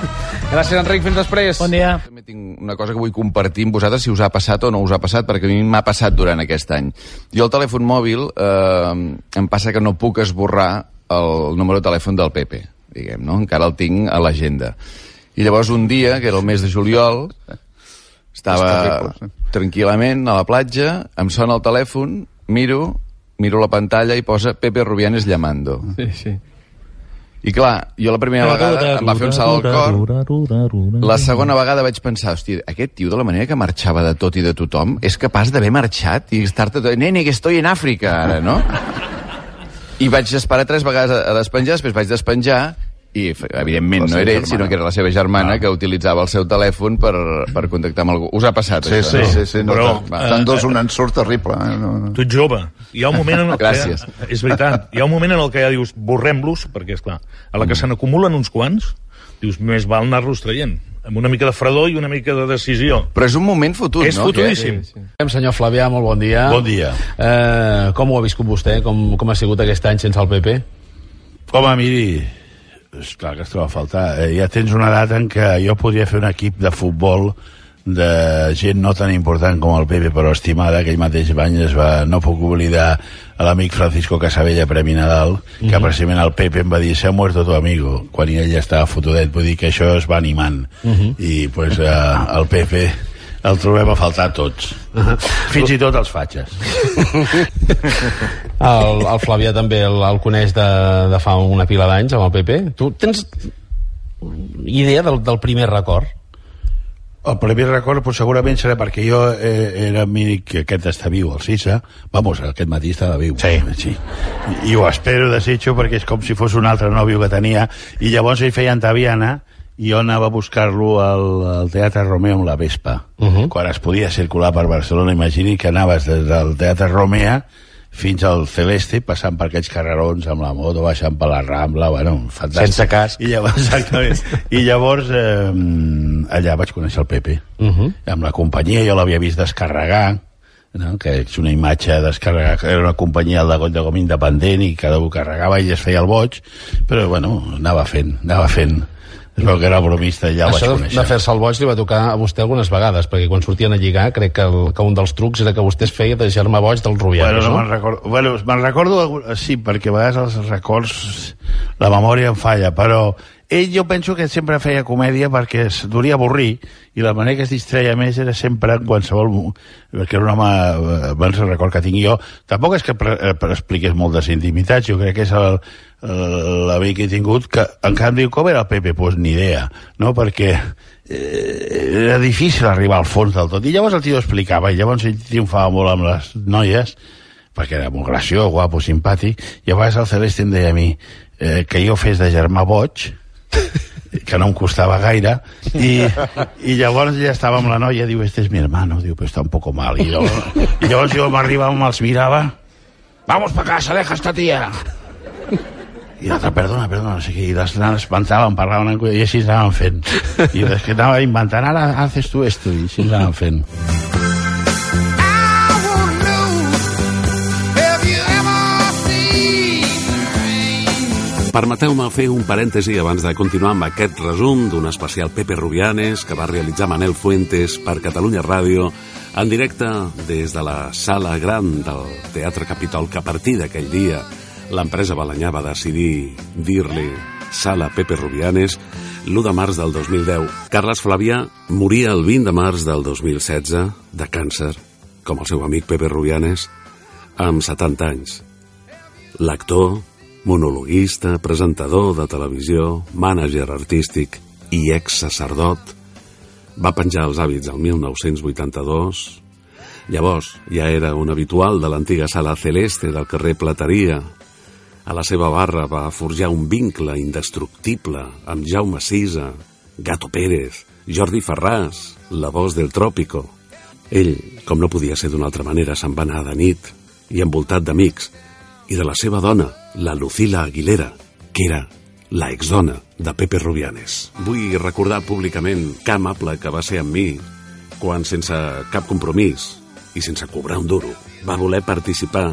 *laughs* Gràcies, Enric. Fins després. Bon dia. També tinc una cosa que vull compartir amb vosaltres, si us ha passat o no us ha passat, perquè a mi m'ha passat durant aquest any. Jo el telèfon mòbil eh, em passa que no puc esborrar el número de telèfon del Pepe, diguem, no? Encara el tinc a l'agenda. I llavors un dia, que era el mes de juliol, estava terrible, tranquil·lament a la platja, em sona el telèfon, miro, miro la pantalla i posa Pepe Rubianes llamando. Sí, sí. I clar, jo la primera vegada em va fer un salt al cor, la segona vegada vaig pensar, hòstia, aquest tio de la manera que marxava de tot i de tothom és capaç d'haver marxat i estar-te tot... Nene, que estoy en Àfrica, ara, no? I vaig esperar tres vegades a, despenjar, després vaig despenjar i, evidentment, no era ell, germana. sinó que era la seva germana que utilitzava el seu telèfon per, per contactar amb algú. Us ha passat, Sí, això? sí, sí, sí, no, Però, però, eh, Estan dos un ensurt terrible. Eh? No, no. Tu ets jove. Hi ha un moment en el Gràcies. que... És veritat. Hi ha un moment en el que ja dius, borrem-los, perquè, és clar, a la que se n'acumulen uns quants, dius, més val anar-los traient. Amb una mica de fredor i una mica de decisió. Però és un moment fotut, És no? fotudíssim. Sí, sí. Senyor Flavià, molt bon dia. Bon dia. Eh, com ho ha viscut vostè? Com, com ha sigut aquest any sense el PP? Home, miri, és clar que es troba a faltar. Eh, ja tens una edat en què jo podria fer un equip de futbol de gent no tan important com el Pepe, però estimada, aquell mateix any es va, no puc oblidar l'amic Francisco Casabella, Premi Nadal, que Mhm. precisament el Pepe em va dir se ha muerto tu amigo, quan ell ja estava fotudet, vull dir que això es va animant. Mhm. I pues, eh, el Pepe el trobem a faltar tots. Fins i tot els fatxes. *laughs* El, el Flavià també el, el coneix de, de fa una pila d'anys amb el PP. Tu tens idea del, del primer record? El primer record pues, segurament serà perquè jo eh, era amic que aquest està viu, el Cisa. Vamos, aquest matí estava viu. Sí. sí. I, I ho espero, desitjo, perquè és com si fos un altre nòvio que tenia. I llavors ell feia Antaviana i jo anava a buscar-lo al, al Teatre Romea amb la Vespa. Uh -huh. Quan es podia circular per Barcelona, imagini que anaves des del Teatre Romea fins al Celeste, passant per aquells carrerons amb la moto, baixant per la Rambla, bueno, fantàstic. Sense casc. I llavors, *laughs* exactament. I llavors, eh, allà vaig conèixer el Pepe. Uh -huh. Amb la companyia, jo l'havia vist descarregar, no? que és una imatge descarregar, que era una companyia de Goll de Gom independent i cada un carregava i es feia el boig, però bueno, anava fent, anava fent. Es veu que era bromista ja vaig Això de, conèixer. de fer-se el boig li va tocar a vostè algunes vegades, perquè quan sortien a lligar crec que, el, que un dels trucs era que vostè es feia deixar-me boig del Rubianes, Bueno, no no? me'n recordo, bueno, me'n recordo, sí, perquè a vegades els records, la memòria em falla, però ell jo penso que sempre feia comèdia perquè es duria avorrir i la manera que es distreia més era sempre en qualsevol... perquè era un home, eh, abans el record que tinc jo, tampoc és que pre, eh, pre- expliqués moltes intimitats, jo crec que és el- l'amic que he tingut, que en canvi com era el Pepe? Doncs pues ni idea, no? Perquè eh, era difícil arribar al fons del tot. I llavors el tio explicava, i llavors ell triomfava molt amb les noies, perquè era molt graciós, guapo, simpàtic, i a vegades el Celeste em deia a mi eh, que jo fes de germà boig, que no em costava gaire, i, i llavors ja estava amb la noia, diu, este es mi hermano, diu, pues está un poco mal. I llavors, i llavors jo m'arribava, me'ls mirava, vamos pa casa, deja esta tía. I l'altre, perdona, perdona, què, i les nanes espantaven, parlaven, en- i així anaven fent. I des que anava inventant, ara haces tu esto, i així anaven fent. Permeteu-me fer un parèntesi abans de continuar amb aquest resum d'un especial Pepe Rubianes que va realitzar Manel Fuentes per Catalunya Ràdio en directe des de la sala gran del Teatre Capitol que a partir d'aquell dia l'empresa Balanyà va decidir dir-li Sala Pepe Rubianes l'1 de març del 2010. Carles Flavià moria el 20 de març del 2016 de càncer, com el seu amic Pepe Rubianes, amb 70 anys. L'actor, monologuista, presentador de televisió, mànager artístic i ex-sacerdot, va penjar els hàbits el 1982. Llavors ja era un habitual de l'antiga sala Celeste del carrer Plateria. A la seva barra va forjar un vincle indestructible amb Jaume Sisa, Gato Pérez, Jordi Ferràs, la voz del Tròpico. Ell, com no podia ser d'una altra manera, se'n va anar de nit i envoltat d'amics, i de la seva dona, la Lucila Aguilera, que era la exdona de Pepe Rubianes. Vull recordar públicament que amable que va ser amb mi quan, sense cap compromís i sense cobrar un duro, va voler participar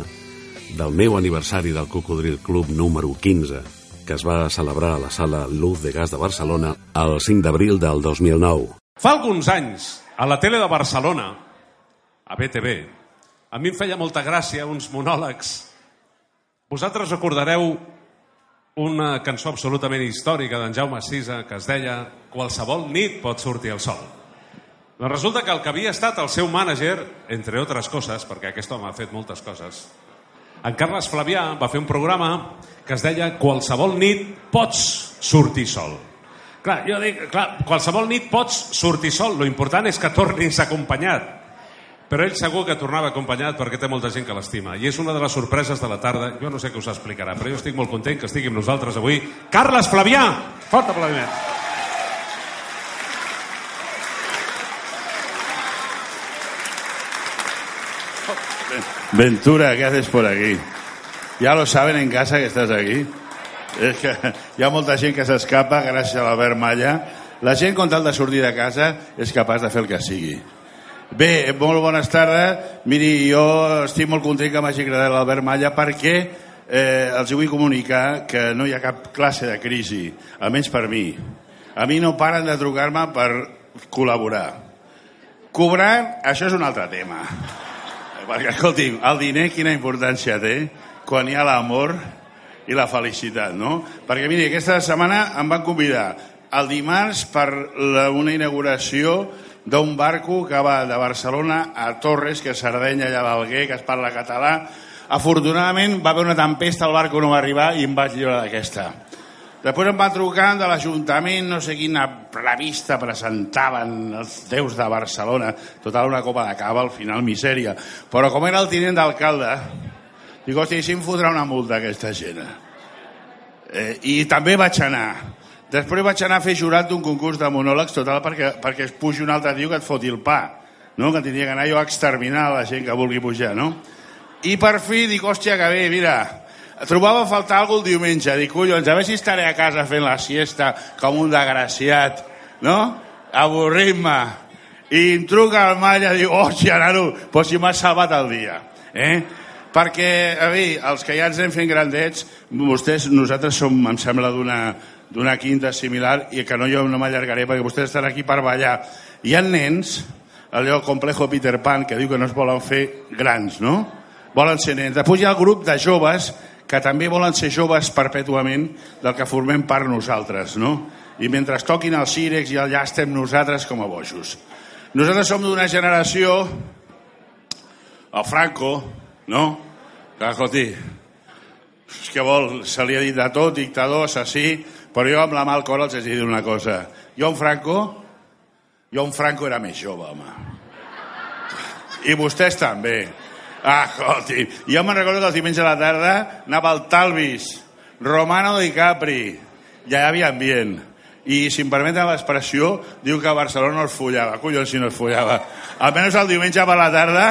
del meu aniversari del Cocodril Club número 15, que es va celebrar a la sala Luz de Gas de Barcelona el 5 d'abril del 2009. Fa alguns anys, a la tele de Barcelona, a BTV, a mi em feia molta gràcia uns monòlegs. Vosaltres recordareu una cançó absolutament històrica d'en Jaume Sisa que es deia Qualsevol nit pot sortir el sol. Doncs resulta que el que havia estat el seu mànager, entre altres coses, perquè aquest home ha fet moltes coses, en Carles Flavià va fer un programa que es deia Qualsevol nit pots sortir sol. Clar, jo dic, clar, qualsevol nit pots sortir sol, lo important és que tornis acompanyat. Però ell segur que tornava acompanyat perquè té molta gent que l'estima. I és una de les sorpreses de la tarda. Jo no sé què us explicarà, però jo estic molt content que estigui amb nosaltres avui. Carles Flavià! Fort aplaudiment. Ventura, ¿qué haces por aquí? Ya lo saben en casa que estás aquí. És que hi ha molta gent que s'escapa gràcies a l'Albert Malla. La gent, con tal de sortir de casa, és capaç de fer el que sigui. Bé, molt bones tardes. Miri, jo estic molt content que m'hagi agradat l'Albert Malla perquè eh, els vull comunicar que no hi ha cap classe de crisi, almenys per mi. A mi no paren de trucar-me per col·laborar. Cobrar, això és un altre tema. *laughs* Perquè, escolti'm, el diner quina importància té quan hi ha l'amor i la felicitat, no? Perquè, miri, aquesta setmana em van convidar el dimarts per la, una inauguració d'un barco que va de Barcelona a Torres, que és Sardenya, allà a l'Alguer, que es parla català. Afortunadament va haver una tempesta, el barco no va arribar i em vaig lliurar d'aquesta. Després em va trucar de l'Ajuntament, no sé quina revista presentaven els déus de Barcelona, total una copa de cava, al final misèria. Però com era el tinent d'alcalde, dic, hòstia, si em fotrà una multa aquesta gent? Eh, I també vaig anar. Després vaig anar a fer jurat d'un concurs de monòlegs, total, perquè, perquè es pugi un altre tio que et foti el pa, no? que tindria que anar jo a exterminar la gent que vulgui pujar, no? I per fi dic, hòstia, que bé, mira, trobava a faltar alguna el diumenge. Dic, collons, a veure si estaré a casa fent la siesta com un desgraciat, no? Avorrint-me. I em truca el Malla i diu, hòstia, nano, doncs si m'has salvat el dia. Eh? Perquè, a veure, els que ja ens hem fent grandets, vostès, nosaltres som, em sembla, d'una d'una quinta similar i que no jo no m'allargaré perquè vostès estan aquí per ballar. Hi ha nens, allò complejo Peter Pan, que diu que no es volen fer grans, no? Volen ser nens. Després hi ha el grup de joves que també volen ser joves perpètuament del que formem part nosaltres, no? I mentre toquin els círex i allà estem nosaltres com a bojos. Nosaltres som d'una generació, el Franco, no? Que, escolti, és que vol, se li ha dit de tot, dictador, assassí, però jo amb la mà al cor els he dit una cosa. Jo en Franco, jo en Franco era més jove, home. I vostès també. Ah, escolti, jo me'n recordo que els diumenges a la tarda anava al Talvis, Romano DiCapri, ja hi havia ambient. I, si em permeten l'expressió, diu que a Barcelona no es follava. Collons, si no es follava. Almenys el diumenge per la tarda,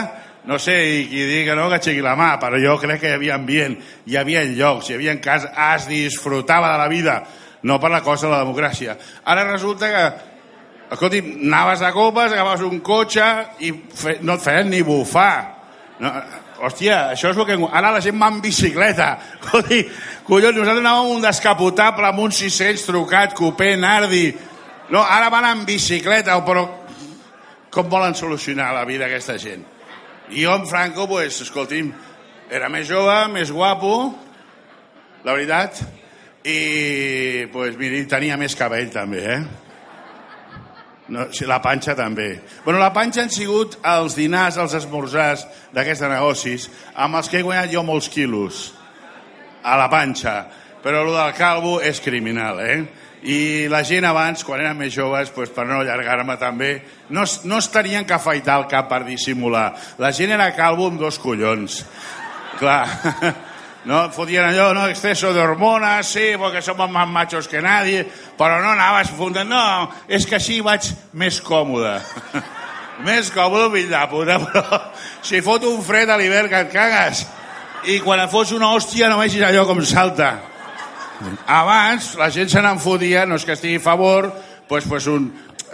no sé, i qui digui que no, que aixequi la mà, però jo crec que hi havia ambient, hi havia llocs, hi havia cas, es disfrutava de la vida, no per la cosa de la democràcia. Ara resulta que, escolti, anaves a copes, agafaves un cotxe i fe, no et feien ni bufar. No, hòstia, això és el que... Ara la gent va en bicicleta. Collons, collons nosaltres anàvem un descapotable amb un 600 trucat, cupé, nardi. No, ara van en bicicleta, però com volen solucionar la vida aquesta gent? I jo, en Franco, pues, escolti'm, era més jove, més guapo, la veritat, i, pues, miri, tenia més cabell també, eh? No, la panxa també. Bueno, la panxa han sigut els dinars, els esmorzars d'aquests negocis amb els que he guanyat jo molts quilos a la panxa. Però el del calvo és criminal, eh? I la gent abans, quan eren més joves, pues, per no allargar-me també, no, no es tenien que afaitar el cap per dissimular. La gent era calvo amb dos collons. Clar, *laughs* no? Fotien allò, no? Exceso de hormonas, sí, porque somos más machos que nadie, però no anaves fundant, no, és que així vaig més còmode. *laughs* més còmode, fill de puta, però si fot un fred a l'hivern que et cagues i quan et una hòstia no vegis allò com salta. Abans la gent se n'en fotia, no és que estigui a favor, pues, pues un...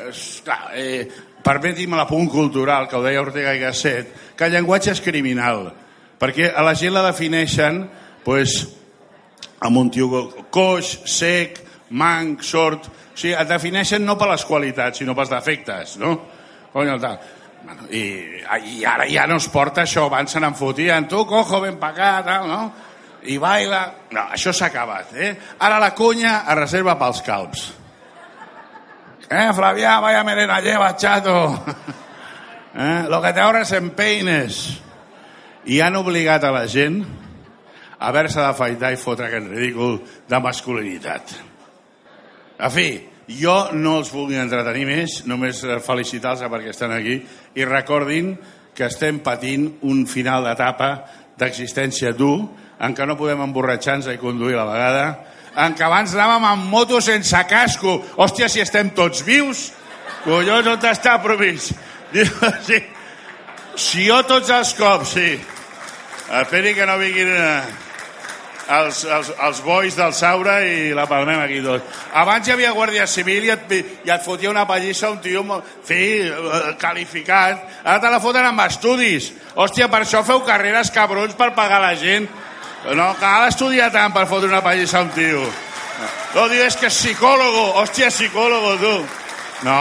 És, clar, eh, permeti'm l'apunt cultural, que ho deia Ortega i Gasset, que el llenguatge és criminal, perquè a la gent la defineixen pues, amb un tio coix, sec, manc, sort... O sigui, et defineixen no per les qualitats, sinó pels defectes, no? Coño, tal. Bueno, i, I ara ja no es porta això, abans se n'en fotien, tu, cojo, ven pa acá, tal, no? I baila... No, això s'ha acabat, eh? Ara la conya es reserva pels calbs. Eh, Flavià, vaya melena lleva, chato. *laughs* Eh, lo que te ahorres en peines. I han obligat a la gent a haver-se d'afaitar i fotre aquest ridícul de masculinitat. En fi, jo no els vull entretenir més, només felicitar-los perquè estan aquí i recordin que estem patint un final d'etapa d'existència dur, en què no podem emborratxar-nos i conduir a la vegada, en què abans anàvem amb moto sense casco. Hòstia, si estem tots vius! Collons, on està promís? *laughs* Diu, sí. Si jo tots els cops, sí. Esperi que no vinguin eh, els, els, els bois del Saura i la palmem aquí tot. Abans hi havia Guàrdia Civil i et, i et fotia una pallissa un tio fi, eh, qualificat. Ara te la foten amb estudis. Hòstia, per això feu carreres cabrons per pagar la gent. No cal estudiar tant per fotre una pallissa a un tio. No, és que és psicòlogo. Hòstia, psicòlogo, tu. No.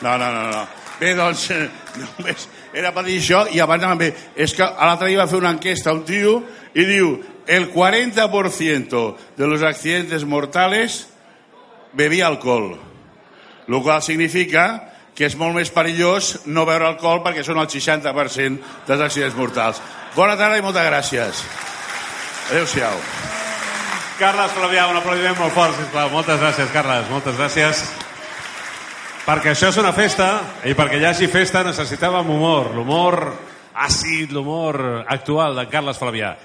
No, no, no, no. Bé, doncs, eh, *laughs* només era per dir això i abans també, és que l'altre dia va fer una enquesta un tio i diu el 40% de los accidentes mortales bebia alcohol, lo qual significa que és molt més perillós no beure alcohol perquè són el 60% dels accidents mortals. Bona tarda i moltes gràcies. Adéu-siau. Carles Flavià, un aplaudiment molt fort, sisplau. Moltes gràcies, Carles, moltes gràcies. Perquè això és una festa, i perquè hi hagi festa necessitàvem humor, l'humor àcid, l'humor actual de Carles Flavià.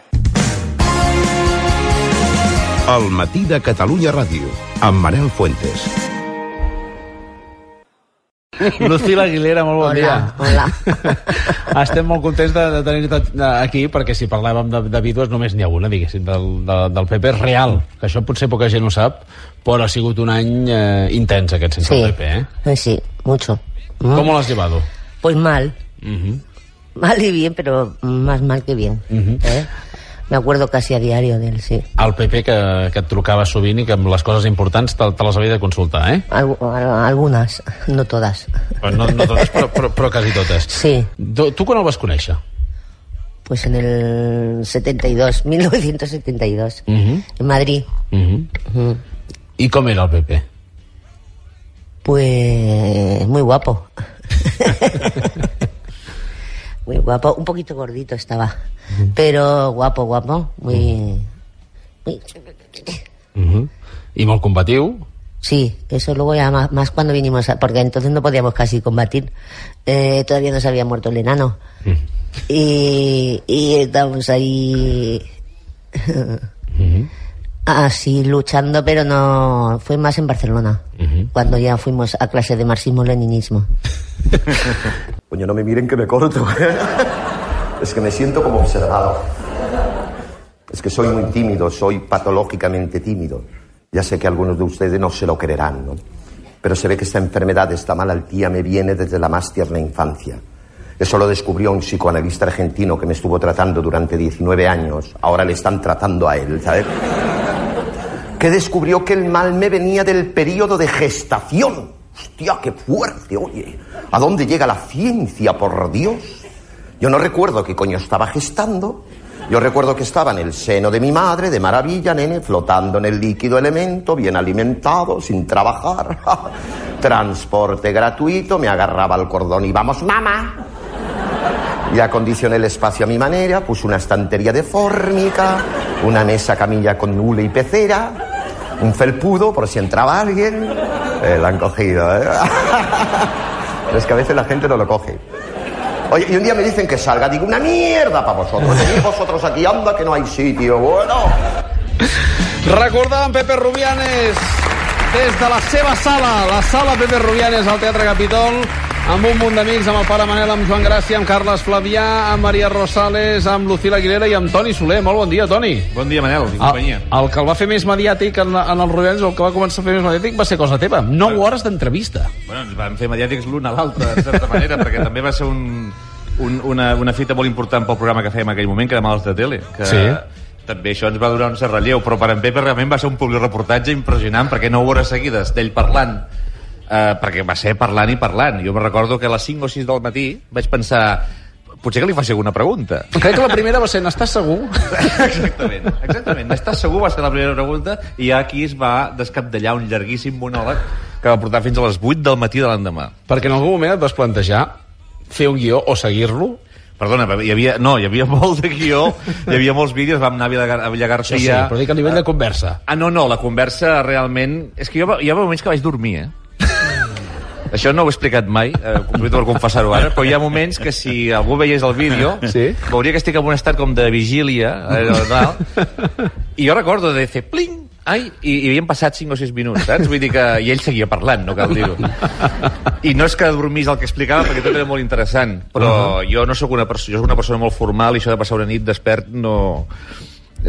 El matí de Catalunya Ràdio, amb Manel Fuentes. *laughs* Lucila Aguilera, molt bon Hola, dia. hola. *laughs* Estem molt contents de, de tenir-te aquí, perquè si parlàvem de, de vídues només n'hi ha una, diguéssim, del, de, del PP real, que això potser poca gent ho sap, però ha sigut un any eh, intens aquest sense Sí. el PP, eh? Eh, Sí, mucho. Mm. ¿Cómo lo has llevado? Pues mal. Ujú. Mal y bien, pero más mal que bien. ¿eh? Me acuerdo casi a diario de él, sí. El PP que, que et trucava sovint i que amb les coses importants te, te les havia de consultar, eh? Al- algunas, no. Però no, no totes, però, però, però quasi totes. Sí. Tu, tu quan el vas conèixer? Pues en el 72, 1972, Mhm. en Madrid. Mhm. Ujú. I com era el PP? Pues muy guapo. *laughs* muy guapo, un poquito gordito estaba, pero guapo, guapo, muy... muy-. I molt combatiu? Sí, eso luego ya más, más cuando vinimos, a- porque entonces no podíamos casi combatir, Eh, todavía no se había muerto el enano. Y, y estábamos ahí así luchando, pero no, fue más en Barcelona, cuando ya fuimos a clase de marxismo-leninismo. *laughs* Coño, no me miren que me corto. ¿eh? *laughs* es que me siento como observado. Es que soy muy tímido, soy patológicamente tímido. Ya sé que algunos de ustedes no se lo creerán, ¿no? Pero se ve que esta enfermedad, esta malaltía, me viene desde la más tierna infancia. Eso lo descubrió un psicoanalista argentino que me estuvo tratando durante 19 años. Ahora le están tratando a él, ¿sabes? Que descubrió que el mal me venía del periodo de gestación. Hostia, qué fuerte, oye. ¿A dónde llega la ciencia, por Dios? Yo no recuerdo qué coño estaba gestando. Yo recuerdo que estaba en el seno de mi madre, de maravilla, nene, flotando en el líquido elemento, bien alimentado, sin trabajar. *laughs* Transporte gratuito, me agarraba el cordón y vamos, mamá. Y acondicioné el espacio a mi manera, puse una estantería de fórmica, una mesa camilla con nule y pecera, un felpudo por si entraba alguien. Eh, la han cogido, ¿eh? Pero *laughs* es que a veces la gente no lo coge. Oye, y un día me dicen que salga, digo, una mierda para vosotros. Vosotros aquí, anda que no hay sitio. Bueno, Recordàvem Pepe Rubianes des de la seva sala, la sala Pepe Rubianes al Teatre Capitol, amb un munt d'amics, amb el pare Manel, amb Joan Gràcia, amb Carles Flavià, amb Maria Rosales, amb Lucila Aguilera i amb Toni Soler. Molt bon dia, Toni. Bon dia, Manel, i El, companyia. el que el va fer més mediàtic en, en els Rubianes, el que va començar a fer més mediàtic va ser cosa teva. 9 hores d'entrevista. Bueno, ens vam fer mediàtics l'un a l'altre, en certa manera, perquè també va ser un, un, una, una fita molt important pel programa que fèiem en aquell moment, que era Mals de Tele, que Sí. també això ens va durar un cert relleu, però per en Pepe realment va ser un publireportatge impressionant, perquè 9 hores seguides d'ell parlant, eh, perquè va ser parlant i parlant. Jo me recordo que a les 5 o 6 del matí vaig pensar potser que li faci alguna pregunta. Crec que la primera va ser, n'estàs segur? *laughs* Exactament, exactament. Estàs segur? Va ser la primera pregunta i ja aquí es va descapdallar un llarguíssim monòleg que va portar fins a les 8 del matí de l'endemà. Perquè en algun moment et vas plantejar fer un guió o seguir-lo? Perdona, hi havia, no, hi havia molt de guió, hi havia molts vídeos, vam anar a a Villa Garcia... Això sí, però dic a nivell de conversa. Ah, no, no, la conversa realment... És que jo, hi ha moments que vaig dormir, eh? Això no ho he explicat mai, eh, per confessar-ho ara, però hi ha moments que si algú veiés el vídeo, Sí? veuria que estic en un estat com de vigília, eh, dalt, i jo recordo de fer pling, ai, i, i havien passat 5 o 6 minuts, saps? Vull dir que... I ell seguia parlant, no cal dir-ho. I no és que dormís el que explicava, perquè tot era molt interessant, però jo no sóc una persona, jo soc una persona molt formal i això de passar una nit despert no...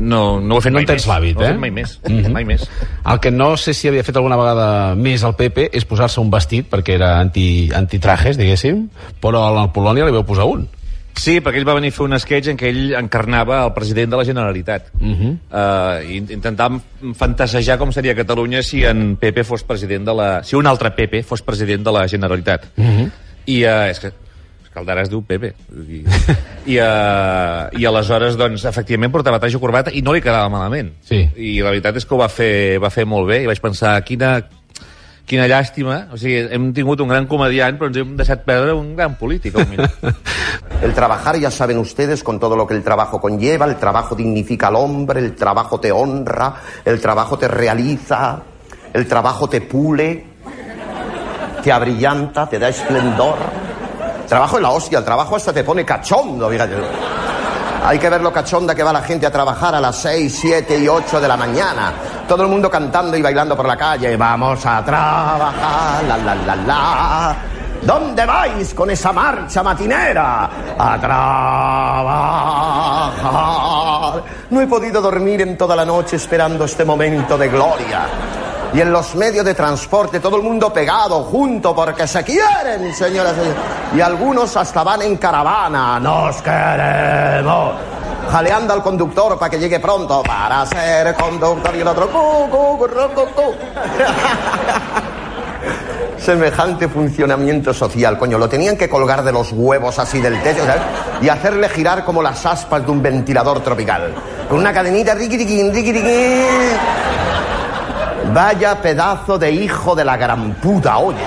No, no ho he fet No mai en tens l'hàbit, no eh? mai més, Mhm. mai més. El que no sé si havia fet alguna vegada més al Pepe és posar-se un vestit, perquè era anti, antitrajes, diguéssim, però al Polònia li vau posar un. Sí, perquè ell va venir a fer un sketch en què ell encarnava el president de la Generalitat. Uh -huh. Uh, i intentàvem fantasejar com seria Catalunya si en Pepe fos president de la... Si un altre Pepe fos president de la Generalitat. Uh -huh. I uh, és que és que el d'ara es diu Pepe. I, i, uh, I aleshores, doncs, efectivament portava traje corbata i no li quedava malament. Sí. I la veritat és que ho va fer, va fer molt bé i vaig pensar, quina, quina llàstima. O sigui, hem tingut un gran comediant, però ens hem deixat perdre un gran polític. *laughs* El trabajar, ya saben ustedes, con todo lo que el trabajo conlleva, el trabajo dignifica al hombre, el trabajo te honra, el trabajo te realiza, el trabajo te pule, te abrillanta, te da esplendor. Trabajo es la hostia, el trabajo hasta te pone cachondo, fíjate. Hay que ver lo cachonda que va la gente a trabajar a las 6, 7 y 8 de la mañana. Todo el mundo cantando y bailando por la calle. Vamos a trabajar, la la la la. ¿Dónde vais con esa marcha matinera? A trabajar. No he podido dormir en toda la noche esperando este momento de gloria. Y en los medios de transporte todo el mundo pegado, junto, porque se quieren, señoras y señores. Y algunos hasta van en caravana. Nos queremos. Jaleando al conductor para que llegue pronto para ser conductor y el otro cu, cu, cu. *laughs* Semejante funcionamiento social, coño, lo tenían que colgar de los huevos así del techo, ¿sabes? Y hacerle girar como las aspas de un ventilador tropical. Con una cadenita, riqui, riqui, riqui, riqui. Vaya pedazo de hijo de la gran puta, oye.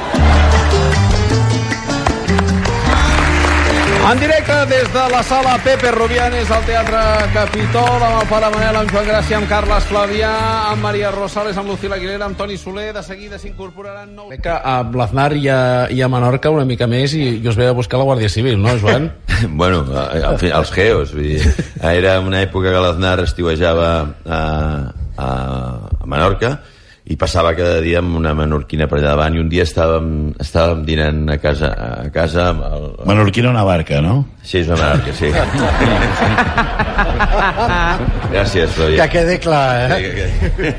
En directe des de la sala Pepe Rubianes al Teatre Capitol, amb el pare Manel, amb Joan Gràcia, amb Carles Flavià, amb Maria Rosales, amb Lucila Aguilera, amb Toni Soler. De seguida s'incorporaran nous... Crec que a Blaznar i a, i a Menorca una mica més i, i us ve a buscar la Guàrdia Civil, no, Joan? *laughs* Bueno, en fi, els geos. Vull dir, era una època que l'Aznar estiuejava a, a, a Menorca i passava cada dia amb una menorquina per allà davant i un dia estàvem, estàvem dinant a casa, a casa amb el... Menorquina una barca, no? Sí, és una menorca, sí. *laughs* Gràcies, Flavià. Que quede clar, eh? Sí, que.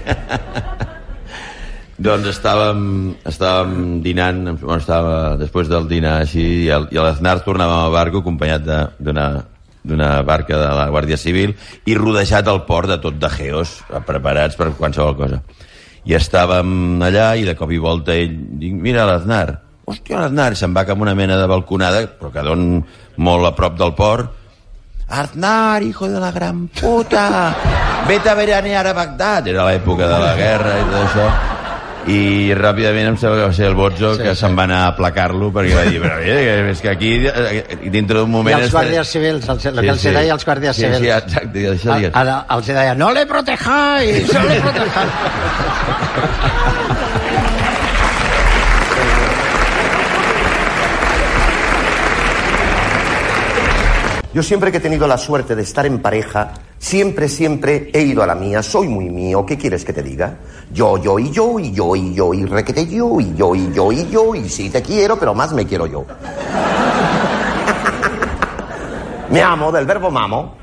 Doncs estàvem, estàvem dinant, bueno, estava després del dinar així, i, el, i a l'Aznar tornàvem a barco acompanyat de- d'una d'una barca de la Guàrdia Civil i rodejat al port de tot de geos, preparats per qualsevol cosa. I estàvem allà i de cop i volta ell dic, mira l'Aznar, hòstia l'Aznar, se'n va cap una mena de balconada, però que don molt a prop del port, Aznar, hijo de la gran puta, vete a veranear a Bagdad. Era l'època de la guerra i tot això. I ràpidament em sembla que va ser el Bozo Sí, sí, que sí. se'n va anar a aplacar-lo perquè va dir, però que és que aquí eh, dintre d'un I moment... els guàrdies civils, el, el que els deia els guàrdies sí, civils. Sí, exacte, i això digues. Ara els deia, no le protejáis, no le protejáis. *laughs* Yo siempre que he tenido la suerte de estar en pareja, siempre, siempre he ido a la mía. Soy muy mío. ¿Qué quieres que te diga? Yo, yo y yo, y yo y yo, y requete yo, y yo y yo y yo, y sí te quiero, pero más me quiero yo. *laughs* me amo, del verbo mamo.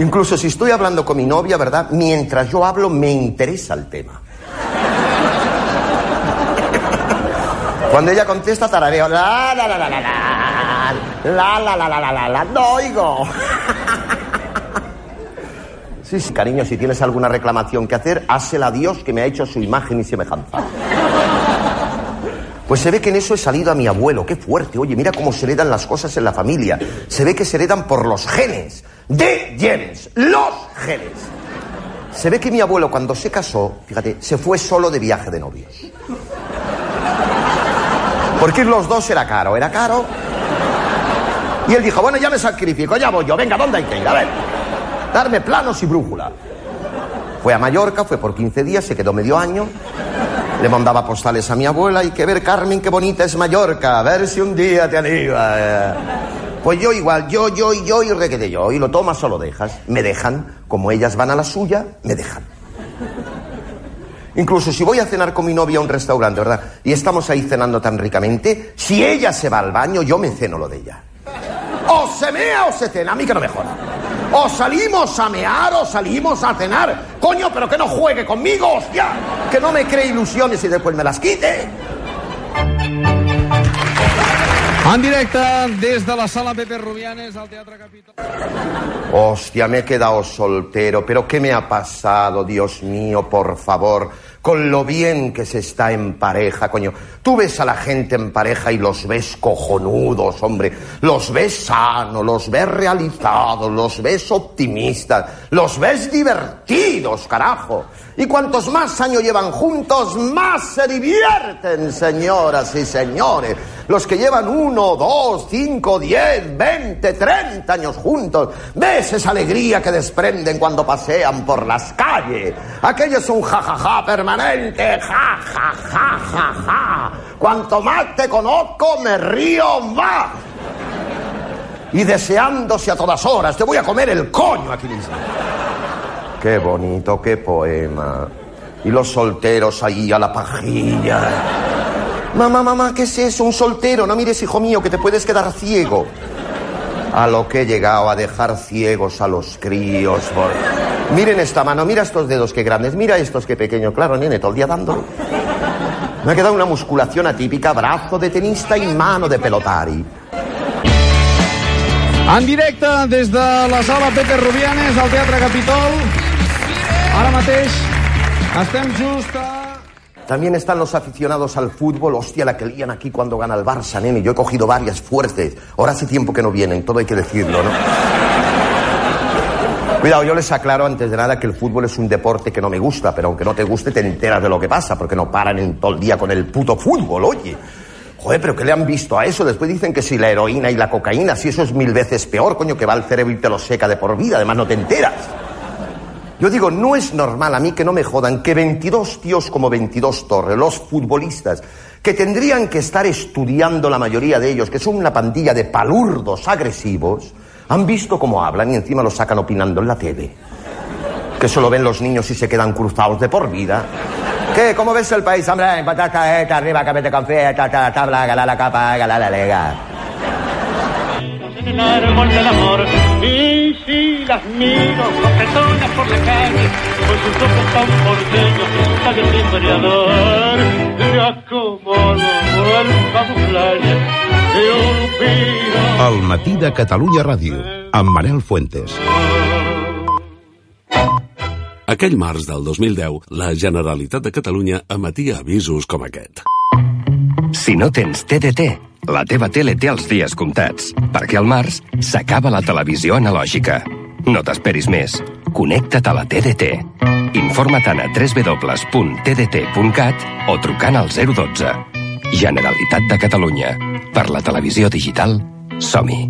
Incluso si estoy hablando con mi novia, ¿verdad? Mientras yo hablo, me interesa el tema. Cuando ella contesta, tarareo. La, la, la, la, la. La, la, la, la, la, la, la. No oigo. *laughs* Sí, sí, cariño, si tienes alguna reclamación que hacer, házela a Dios que me ha hecho su imagen y semejanza. Pues se ve que en eso he salido a mi abuelo. Qué fuerte. Oye, mira cómo se heredan las cosas en la familia. Se ve que se heredan por los genes. De genes. Los genes. Se ve que mi abuelo cuando se casó, fíjate, se fue solo de viaje de novios. Porque los dos era caro, era caro. Y él dijo, bueno, ya me sacrifico, ya voy yo. Venga, ¿dónde hay que ir? A ver, darme planos y brújula. Fue a Mallorca, fue por 15 días, se quedó medio año. Le mandaba postales a mi abuela y que ver, Carmen, qué bonita es Mallorca. A ver si un día te anima. Pues yo igual, yo, yo y yo y requete yo. Y lo tomas o lo dejas. Me dejan. Como ellas van a la suya, me dejan. Incluso si voy a cenar con mi novia a un restaurante, ¿verdad? Y estamos ahí cenando tan ricamente, si ella se va al baño, yo me ceno lo de ella. O se mea o se cena, a mí que no me joda. O salimos a mear o salimos a cenar. Coño, pero que no juegue conmigo, hostia. Que no me cree ilusiones y después me las quite. En directe des de la sala Pepe Rubianes al Teatre Capitol. Hostia, me he quedado soltero, pero ¿qué me ha pasado, Dios mío, por favor? Con lo bien que se está en pareja, coño. Tú ves a la gente en pareja y los ves cojonudos, hombre. Los ves sanos, los ves realizados, los ves optimistas, los ves divertidos, carajo. Y cuantos más años llevan juntos, más se divierten, señoras y señores. Los que llevan uno, dos, cinco, diez, veinte, treinta años juntos, ves esa alegría que desprenden cuando pasean por las calles. Aquello es un jajaja permanente, ja, ja, ja, ja, ja. Cuanto más te conozco, me río más. Y deseándose a todas horas, te voy a comer el coño aquí mismo. Qué bonito, qué poema. Y los solteros ahí a la pajilla. Mamá, mamá, ¿qué es eso? Un soltero. No mires, hijo mío, que te puedes quedar ciego. A lo que he llegado a dejar ciegos a los críos. Miren esta mano, mira estos dedos que grandes, mira estos que pequeños. Claro, nene, todo el día dándolo. Me ha quedado una musculación atípica, brazo de tenista y mano de pelotari. En directe des de la sala Pepe Rubianes al Teatre Capitol. Ara mateix estem just a... También están los aficionados al fútbol. Hostia, la que lían aquí cuando gana el Barça, nene. Yo he cogido varias fuertes. Ahora hace tiempo que no vienen, todo hay que decirlo, ¿no? Cuidado, yo les aclaro antes de nada que el fútbol es un deporte que no me gusta, pero aunque no te guste te enteras de lo que pasa, porque no paran en todo el día con el puto fútbol, oye. Joder, pero ¿qué le han visto a eso? Después dicen que si la heroína y la cocaína, si eso es mil veces peor, coño, que va al cerebro y te lo seca de por vida, además no te enteras. Yo digo, no es normal a mí que no me jodan que 22 tíos como 22 Torres, los futbolistas, que tendrían que estar estudiando la mayoría de ellos, que son una pandilla de palurdos agresivos, han visto cómo hablan y encima lo sacan opinando en la tele. Que solo ven los niños y se quedan cruzados de por vida. ¿Qué? ¿Cómo ves el país? Hombre, patata, eta, arriba, cabete con fe, ta, ta, tabla, gala la capa, gala la lega. En el árbol del amor y sí, las miro, coquetonas por la calle, con sus ojos tan porteños y labios de embriador. Le acomodo el camuflaje de olvido. El matí de Catalunya Ràdio, amb Manel Fuentes. Aquell març del 2010, la Generalitat de Catalunya emetia avisos com aquest. Si no tens TDT, la teva tele té els dies comptats, perquè al març s'acaba la televisió analògica. No t'esperis més. Connecta't a la TDT. Informa't a www.tdt.cat o trucant al 012. Generalitat de Catalunya. Per la televisió digital, som-hi.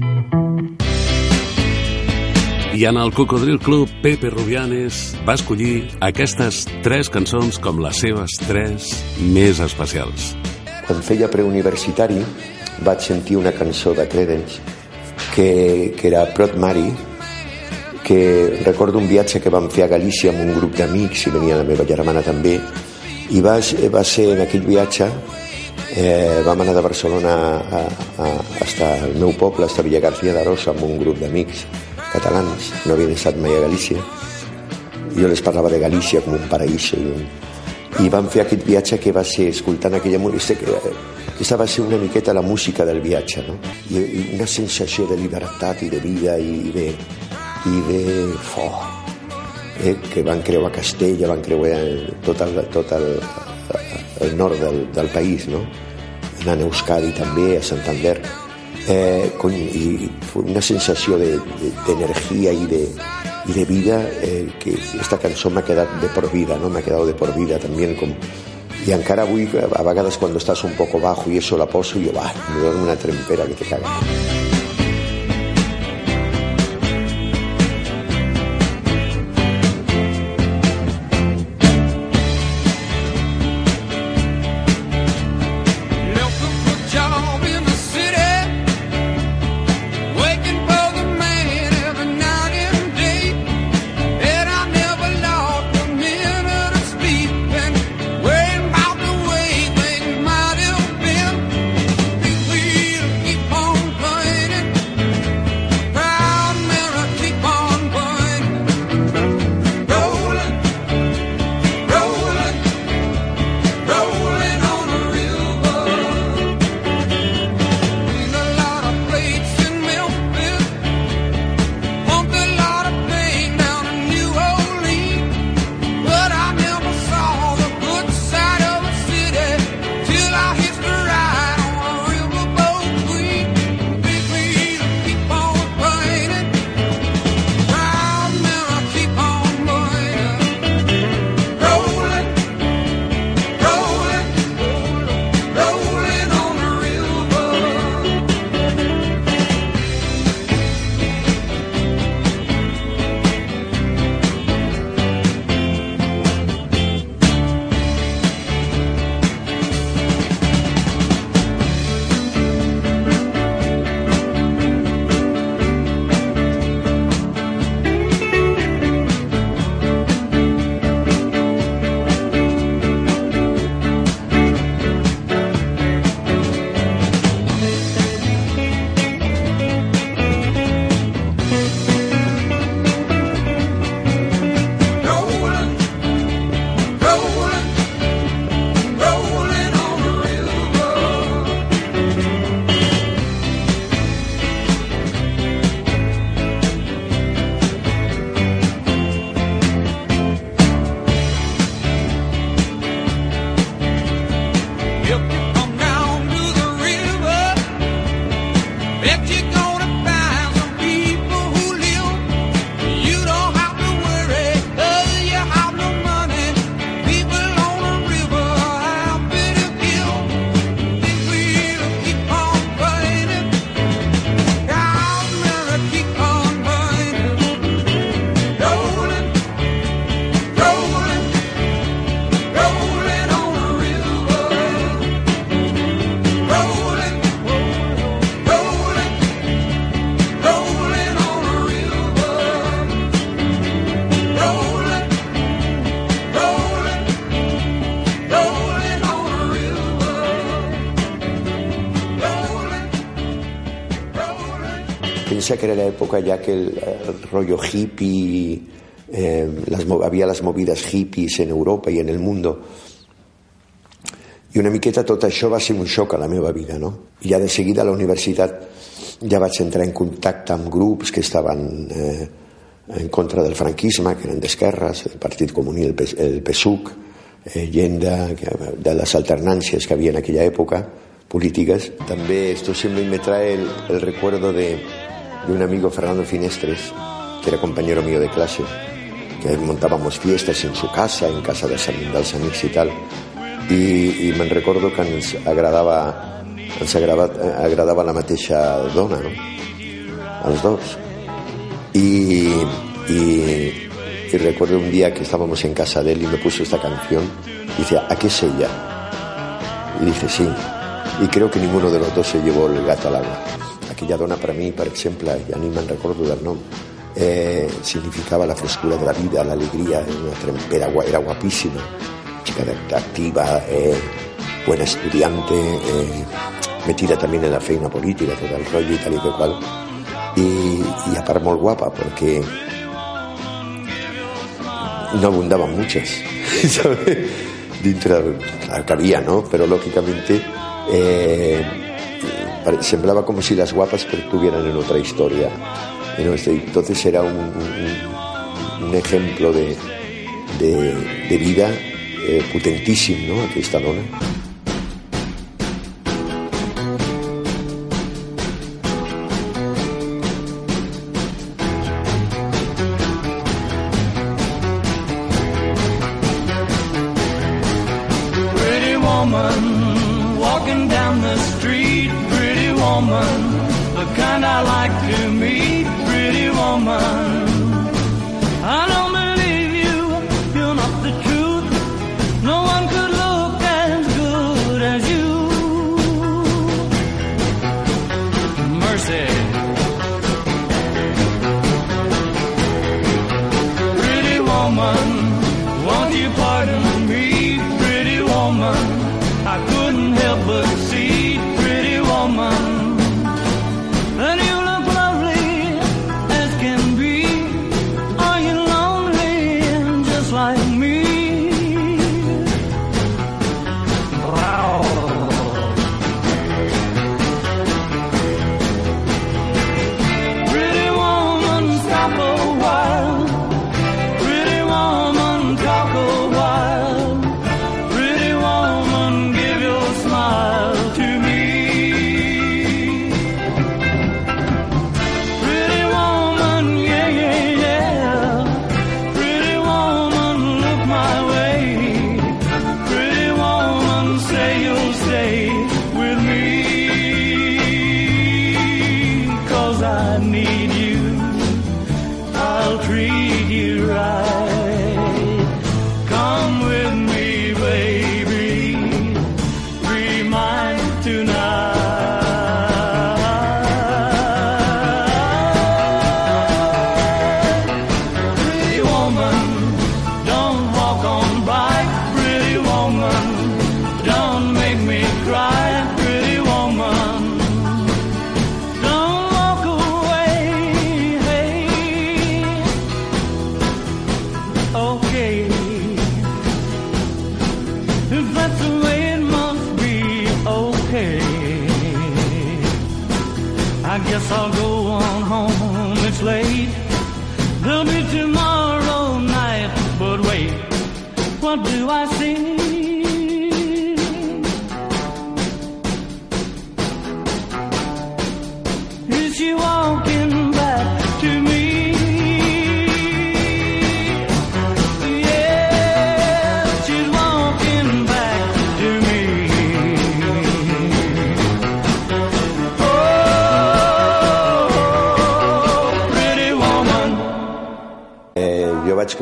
I en el Cocodril Club, Pepe Rubianes va escollir aquestes tres cançons com les seves tres més especials. Quan feia preuniversitari vaig sentir una cançó de Credence que, que era Prot Mari que recordo un viatge que vam fer a Galícia amb un grup d'amics i venia la meva germana també i va, va ser en aquell viatge eh, vam anar de Barcelona a, a, hasta el meu poble, hasta Villa García d'Arosa amb un grup d'amics catalans. No havien estat mai a Galícia. Jo les parlava de Galícia com un paraíso i un, i vam fer aquest viatge que va ser escoltant aquella música aquesta va ser una miqueta la música del viatge no? I, i una sensació de llibertat i de vida i de, i de fo, eh? que van creuar Castella van creuar tot el, tot el, el nord del, del país no? anant a Euskadi també, a Santander eh, cony, i una sensació d'energia de, de, i de, y de vida eh, que esta cançó m'ha quedat de por vida, ¿no? M'ha quedado de por vida también com i encara avui, a vegades quan estàs un poco bajo i eso la poso i jo, va, me dono una trempera que te cagas. Que era la época ya que el, el rollo hippie, eh, las, había las movides hippies en Europa i en el mundo. I una miqueta tot això va ser un xoc a la meva vida, no? I ja de seguida a la universitat ja vaig entrar en contacte amb grups que estaven eh, en contra del franquisme, que eren d'esquerres, el Partit Comunista, el, el PSUC, eh, gent de, de les alternàncies que havia en aquella època, políticas. També esto siempre me trae el, el recuerdo de, de un amigo, Fernando Finestres, que era compañero mío de clase, que montábamos fiestas en su casa, en casa am- dels amics i tal, i, i me'n recordo que ens agradava, ens la mateixa dona, no? Els dos. Y, y, y recuerdo un día que estábamos en casa de él y me puso esta canción y decía, ¿a qué es ella? Y dice, sí. Y creo que ninguno de los dos se llevó el gato al agua. Aquella dona per mi, per exemple, ja ni me'n recordo del nom, eh, significava la frescura de la vida, l'alegria, era era guapísima, chica activa, eh, buena estudiante, eh, metida también en la feina política, tot el rotllo i tal i que. I, i a molt guapa, perquè no abundaban muchas, *laughs* ¿sabes? Dentro, que había, ¿no? Pero lógicamente eh, semblaba como si las guapas estuvieran en otra historia. Nuestra- Entonces era un, ejemplo de, de, vida eh, potentísimo, ¿no? Aquesta dona.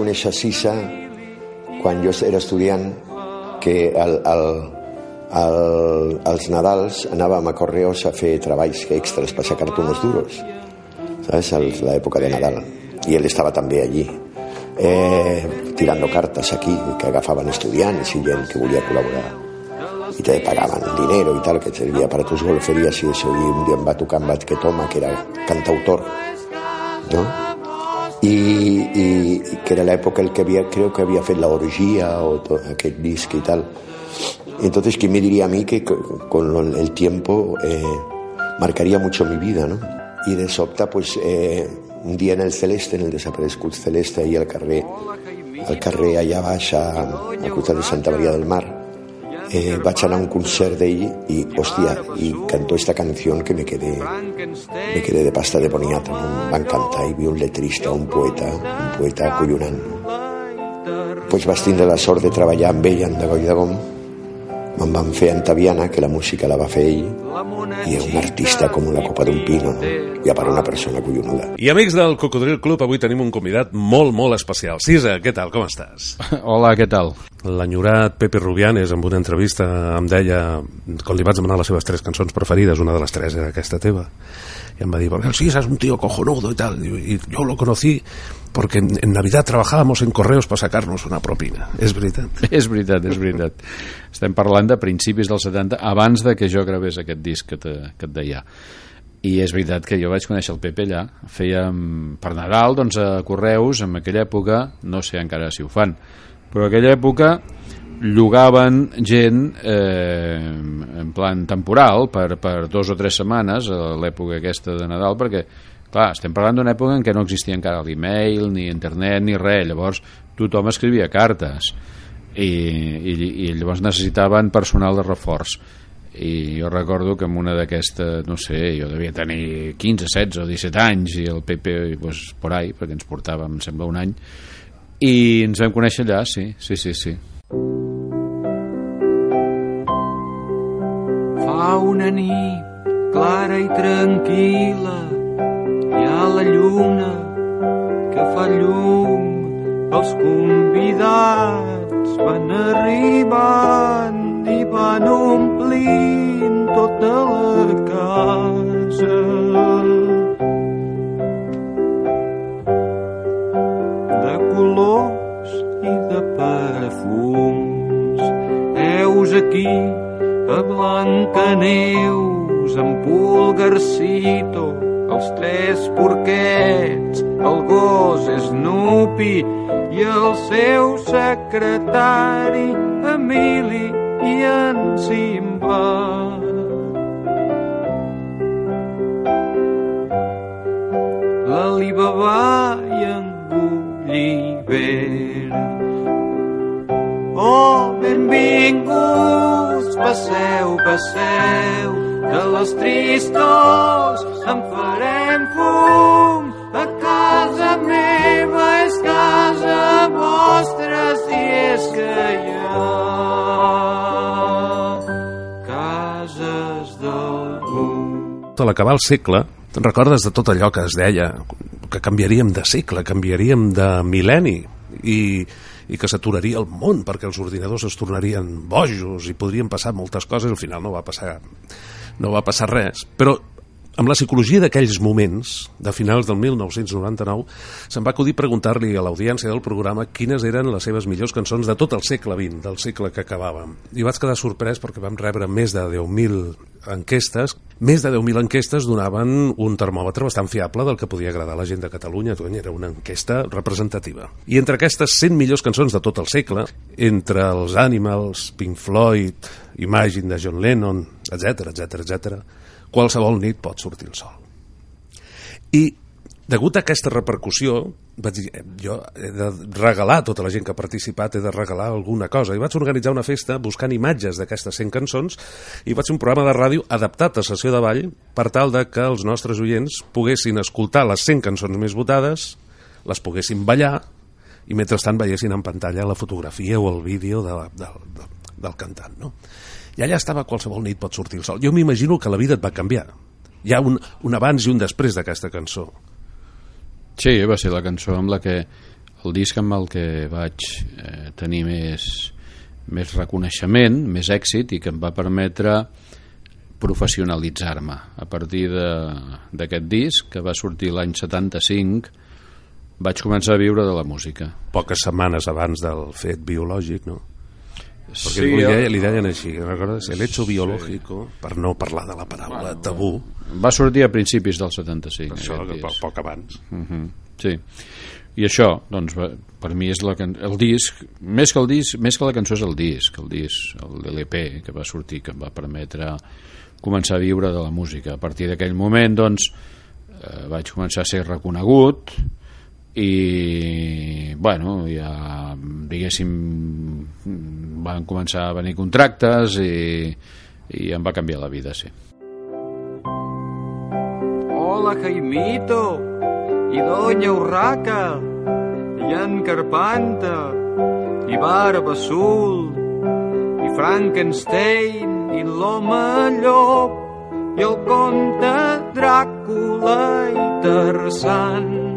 Conèixer Sisa quan jo era estudiant que al, al, al, als Nadals anàvem a Correos a fer treballs extras per sacar-te unos duros ¿sabes? a l'època de Nadal i ell estava també allí eh, tirando cartes aquí que agafaven estudiants i gent que volia col·laborar y te pagaban dinero y tal, que servía para tus golferías y eso. Y un día em va tocar amb que Toma, que era cantautor, ¿no? Y, y, que era la época el que había, creo que había fet la orgía o to, aquest disc y tal. Entonces, ¿quién me diría a mí que co- con el tiempo eh, marcaría mucho mi vida, ¿no? Y de sobte, pues, eh, un dia en el Celeste, en el desaparegut Celeste, ahí al carrer, al carrer allà baix, a, al costat de Santa Maria del Mar, eh, a un concert d'ell i, hòstia, i cantó esta canción que me quedé, me quedé de pasta de boniato, no? va encantar, hi havia un letrista, un poeta, un poeta acollonant. Pues vaig tindre la sort de treballar amb ell en Dagoll de Gom, me'n van fer Antaviana, que la música la va fer ell, i és un artista com la copa d'un pino, no? i a part una persona collonuda. I amics del Cocodril Club, avui tenim un convidat molt, molt especial. Cisa, què tal, com estàs? *laughs* Hola, què tal? L'enyorat Pepe Rubianes, en una entrevista, em deia, quan li vaig demanar les seves tres cançons preferides, una de les tres era aquesta teva, y em va dir, Cisa es un tío cojonudo y tal, y, y yo lo conocí porque en, en Navidad trabajábamos en correos para sacarnos una propina. És veritat? *laughs* És veritat, és veritat. Estem parlant de principis dels 70, abans de que jo gravés aquest disc que, te, que et deia. I és veritat que jo vaig conèixer el Pepe allà. Fèiem per Nadal, doncs, a Correus, en aquella època, no sé encara si ho fan, però en aquella època llogaven gent eh, en plan temporal per, per dos o tres setmanes a l'època aquesta de Nadal perquè clar, estem parlant d'una època en què no existia encara l'email, ni internet, ni res. Llavors tothom escrivia cartes. I, i, i llavors necessitaven personal de reforç. I jo recordo que en una d'aquestes, no sé, jo devia tenir 15, 16 o 17 anys i el Pepe, pues, por ahí, perquè ens portava, em sembla, un any. I ens vam conèixer allà, sí, sí, sí, sí. Fa una nit clara i tranquil·la hi ha la lluna que fa llum els convidats van arribant i van omplint tota la casa. De colors i de perfums heus aquí a Blancaneus, en Pulgarcito, els tres porquets, el gos Snoopy i el seu secretari Emili i en Simba. L'Alibaba i en Gulliver. Oh, benvinguts, passeu, passeu, de les tristors en farem fum. A casa meva és casa vostra, si és que hi ha cases d'algú. a l'acabar el segle, te'n recordes de tot allò que es deia, que canviaríem de segle, canviaríem de mil·lenni, i, i que s'aturaria el món perquè els ordinadors es tornarien bojos i podrien passar moltes coses, al final no va passar, no va passar res. Però amb la psicologia d'aquells moments, de finals del 1999, se'm va acudir preguntar-li a l'audiència del programa quines eren les seves millors cançons de tot el segle XX, del segle que acabàvem. I vaig quedar sorprès perquè vam rebre més de 10.000 enquestes. Més de 10.000 enquestes donaven un termòmetre bastant fiable del que podia agradar a la gent de Catalunya. Era una enquesta representativa. I entre aquestes 100 millors cançons de tot el segle, entre els Animals, Pink Floyd, Imagine de John Lennon, etc etc etc, qualsevol nit pot sortir el sol. I degut a aquesta repercussió, vaig dir, eh, jo he de regalar a tota la gent que ha participat, he de regalar alguna cosa. I vaig organitzar una festa buscant imatges d'aquestes 100 cançons i vaig fer un programa de ràdio adaptat a sessió de ball per tal de que els nostres oients poguessin escoltar les 100 cançons més votades, les poguessin ballar i mentrestant veiessin en pantalla la fotografia o el vídeo de, del, del, del cantant. No? I allà estava qualsevol nit pot sortir el sol. Jo m'imagino que la vida et va canviar. Hi ha un, un abans i un després d'aquesta cançó. Sí, va ser la cançó amb la que el disc amb el que vaig eh, tenir més, més reconeixement, més èxit i que em va permetre professionalitzar-me a partir d'aquest disc que va sortir l'any 75 vaig començar a viure de la música Poques setmanes abans del fet biològic, no? Perquè Sí, li, deia, li deien així, recordes? El hecho biológico, per no parlar de la paraula tabú. Va sortir a principis del 75. Això, que poc, poc abans. Mhm, Sí. I això, doncs, per mi és la can... el disc, més que el disc, més que la cançó és el disc, el disc, el LP que va sortir, que em va permetre començar a viure de la música. A partir d'aquell moment, doncs, eh, vaig començar a ser reconegut i, bueno, ja, diguéssim, van començar a venir contractes i, i em va canviar la vida, sí. Hola, Jaimito, y Doña Urraca, y en Carpanta, y Barba Azul, i Frankenstein, i l'home llop, i el conte Dràcula i Tarzan.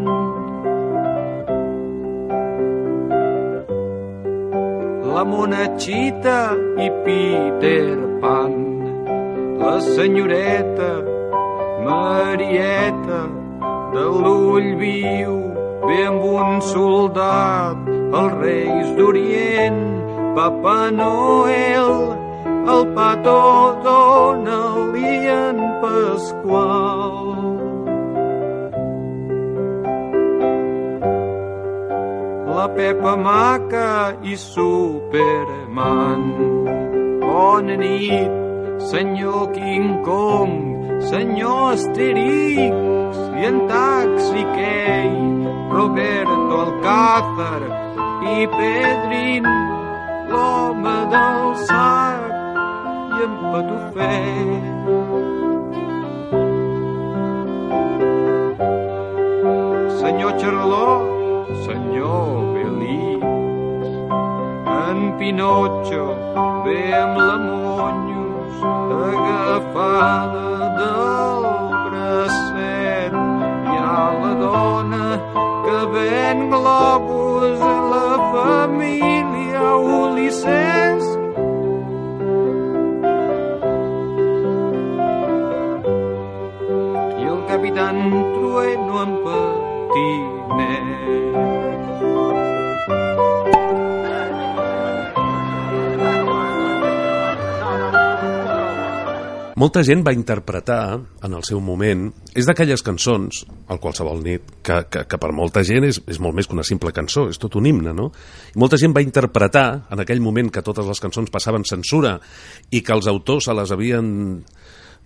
La monachita i Peter Pan, la senyoreta Marieta de l'ull viu ve amb un soldat els reis d'Orient Papa Noel el pato Donald i en Pasqual la Pepa Maca i Superman bona nit senyor King Kong senyor Asterix i en Taxi Key, Roberto Alcázar i Pedrin, l'home del sac i en Patufet. Senyor Charlot, senyor Belix, en Pinotxo ve amb la Monyos agafada del bracet. Hi ha la dona que ven globus a la família Ulisses. I el capitán Trueno en patinet. Molta gent va interpretar, en el seu moment, és d'aquelles cançons, al qualsevol nit, que, que, que per molta gent és, és molt més que una simple cançó, és tot un himne, no? I molta gent va interpretar, en aquell moment que totes les cançons passaven censura i que els autors se les havien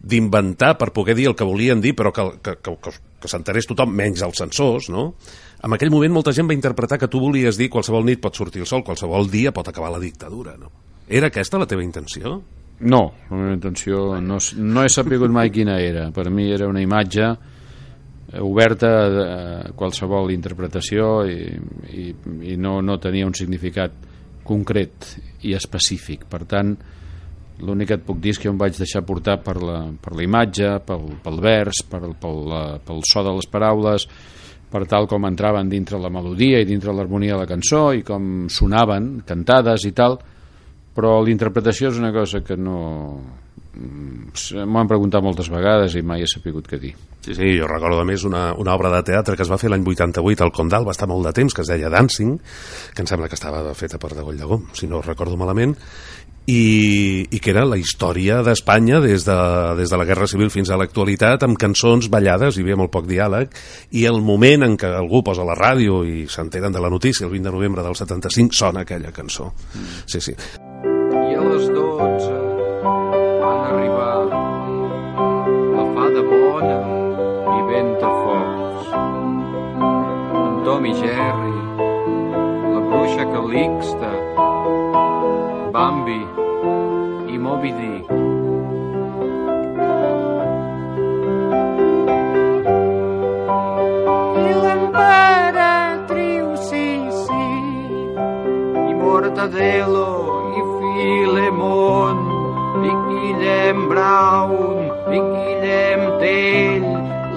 d'inventar per poder dir el que volien dir, però que, que, que, que, s'enterés tothom, menys els censors, no? En aquell moment molta gent va interpretar que tu volies dir qualsevol nit pot sortir el sol, qualsevol dia pot acabar la dictadura, no? Era aquesta la teva intenció? No, la meva intenció no, no he sapigut mai quina era. Per mi era una imatge eh, oberta a qualsevol interpretació i, i, i no, no tenia un significat concret i específic. Per tant, l'únic que et puc dir és que em vaig deixar portar per la, per la imatge, pel, pel vers, per, pel, pel so de les paraules, per tal com entraven dintre la melodia i dintre l'harmonia de la cançó i com sonaven, cantades i tal, però l'interpretació és una cosa que no... mm, M'ho han preguntat moltes vegades i mai he sapigut què dir. Sí, sí, jo recordo a més una, una obra de teatre que es va fer l'any 88 al Condal, va estar molt de temps, que es deia Dancing, que em sembla que estava feta per Degoll de Gom, si no recordo malament, i, i que era la història d'Espanya des, de, des de la Guerra Civil fins a l'actualitat, amb cançons ballades, hi havia molt poc diàleg, i el moment en què algú posa la ràdio i s'enteren de la notícia, el 20 de novembre del 75, sona aquella cançó. Sí, sí. I a les dotze van arribar la fada bona i Ventafocs, en Tom i Jerry, la bruixa Calixta, Bambi i Mortadelo i Filemon i Guillem Brown i Guillem Tell.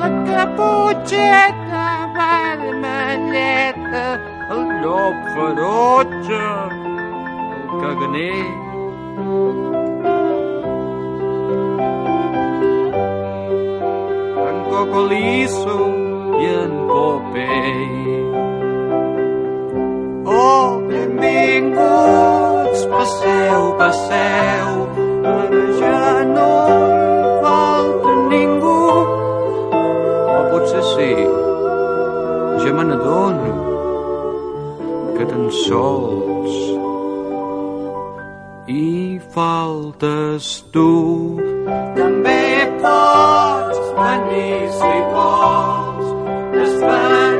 La caputxeta vermelleta el llop ferotge el caganer Cocolizo i en Popeye Oh, benvinguts, Passeu, passeu, ara ja no falta ningú. O potser sí, ja me n'adono que tan sols hi faltes tu. També pots venir si vols, t'esperem,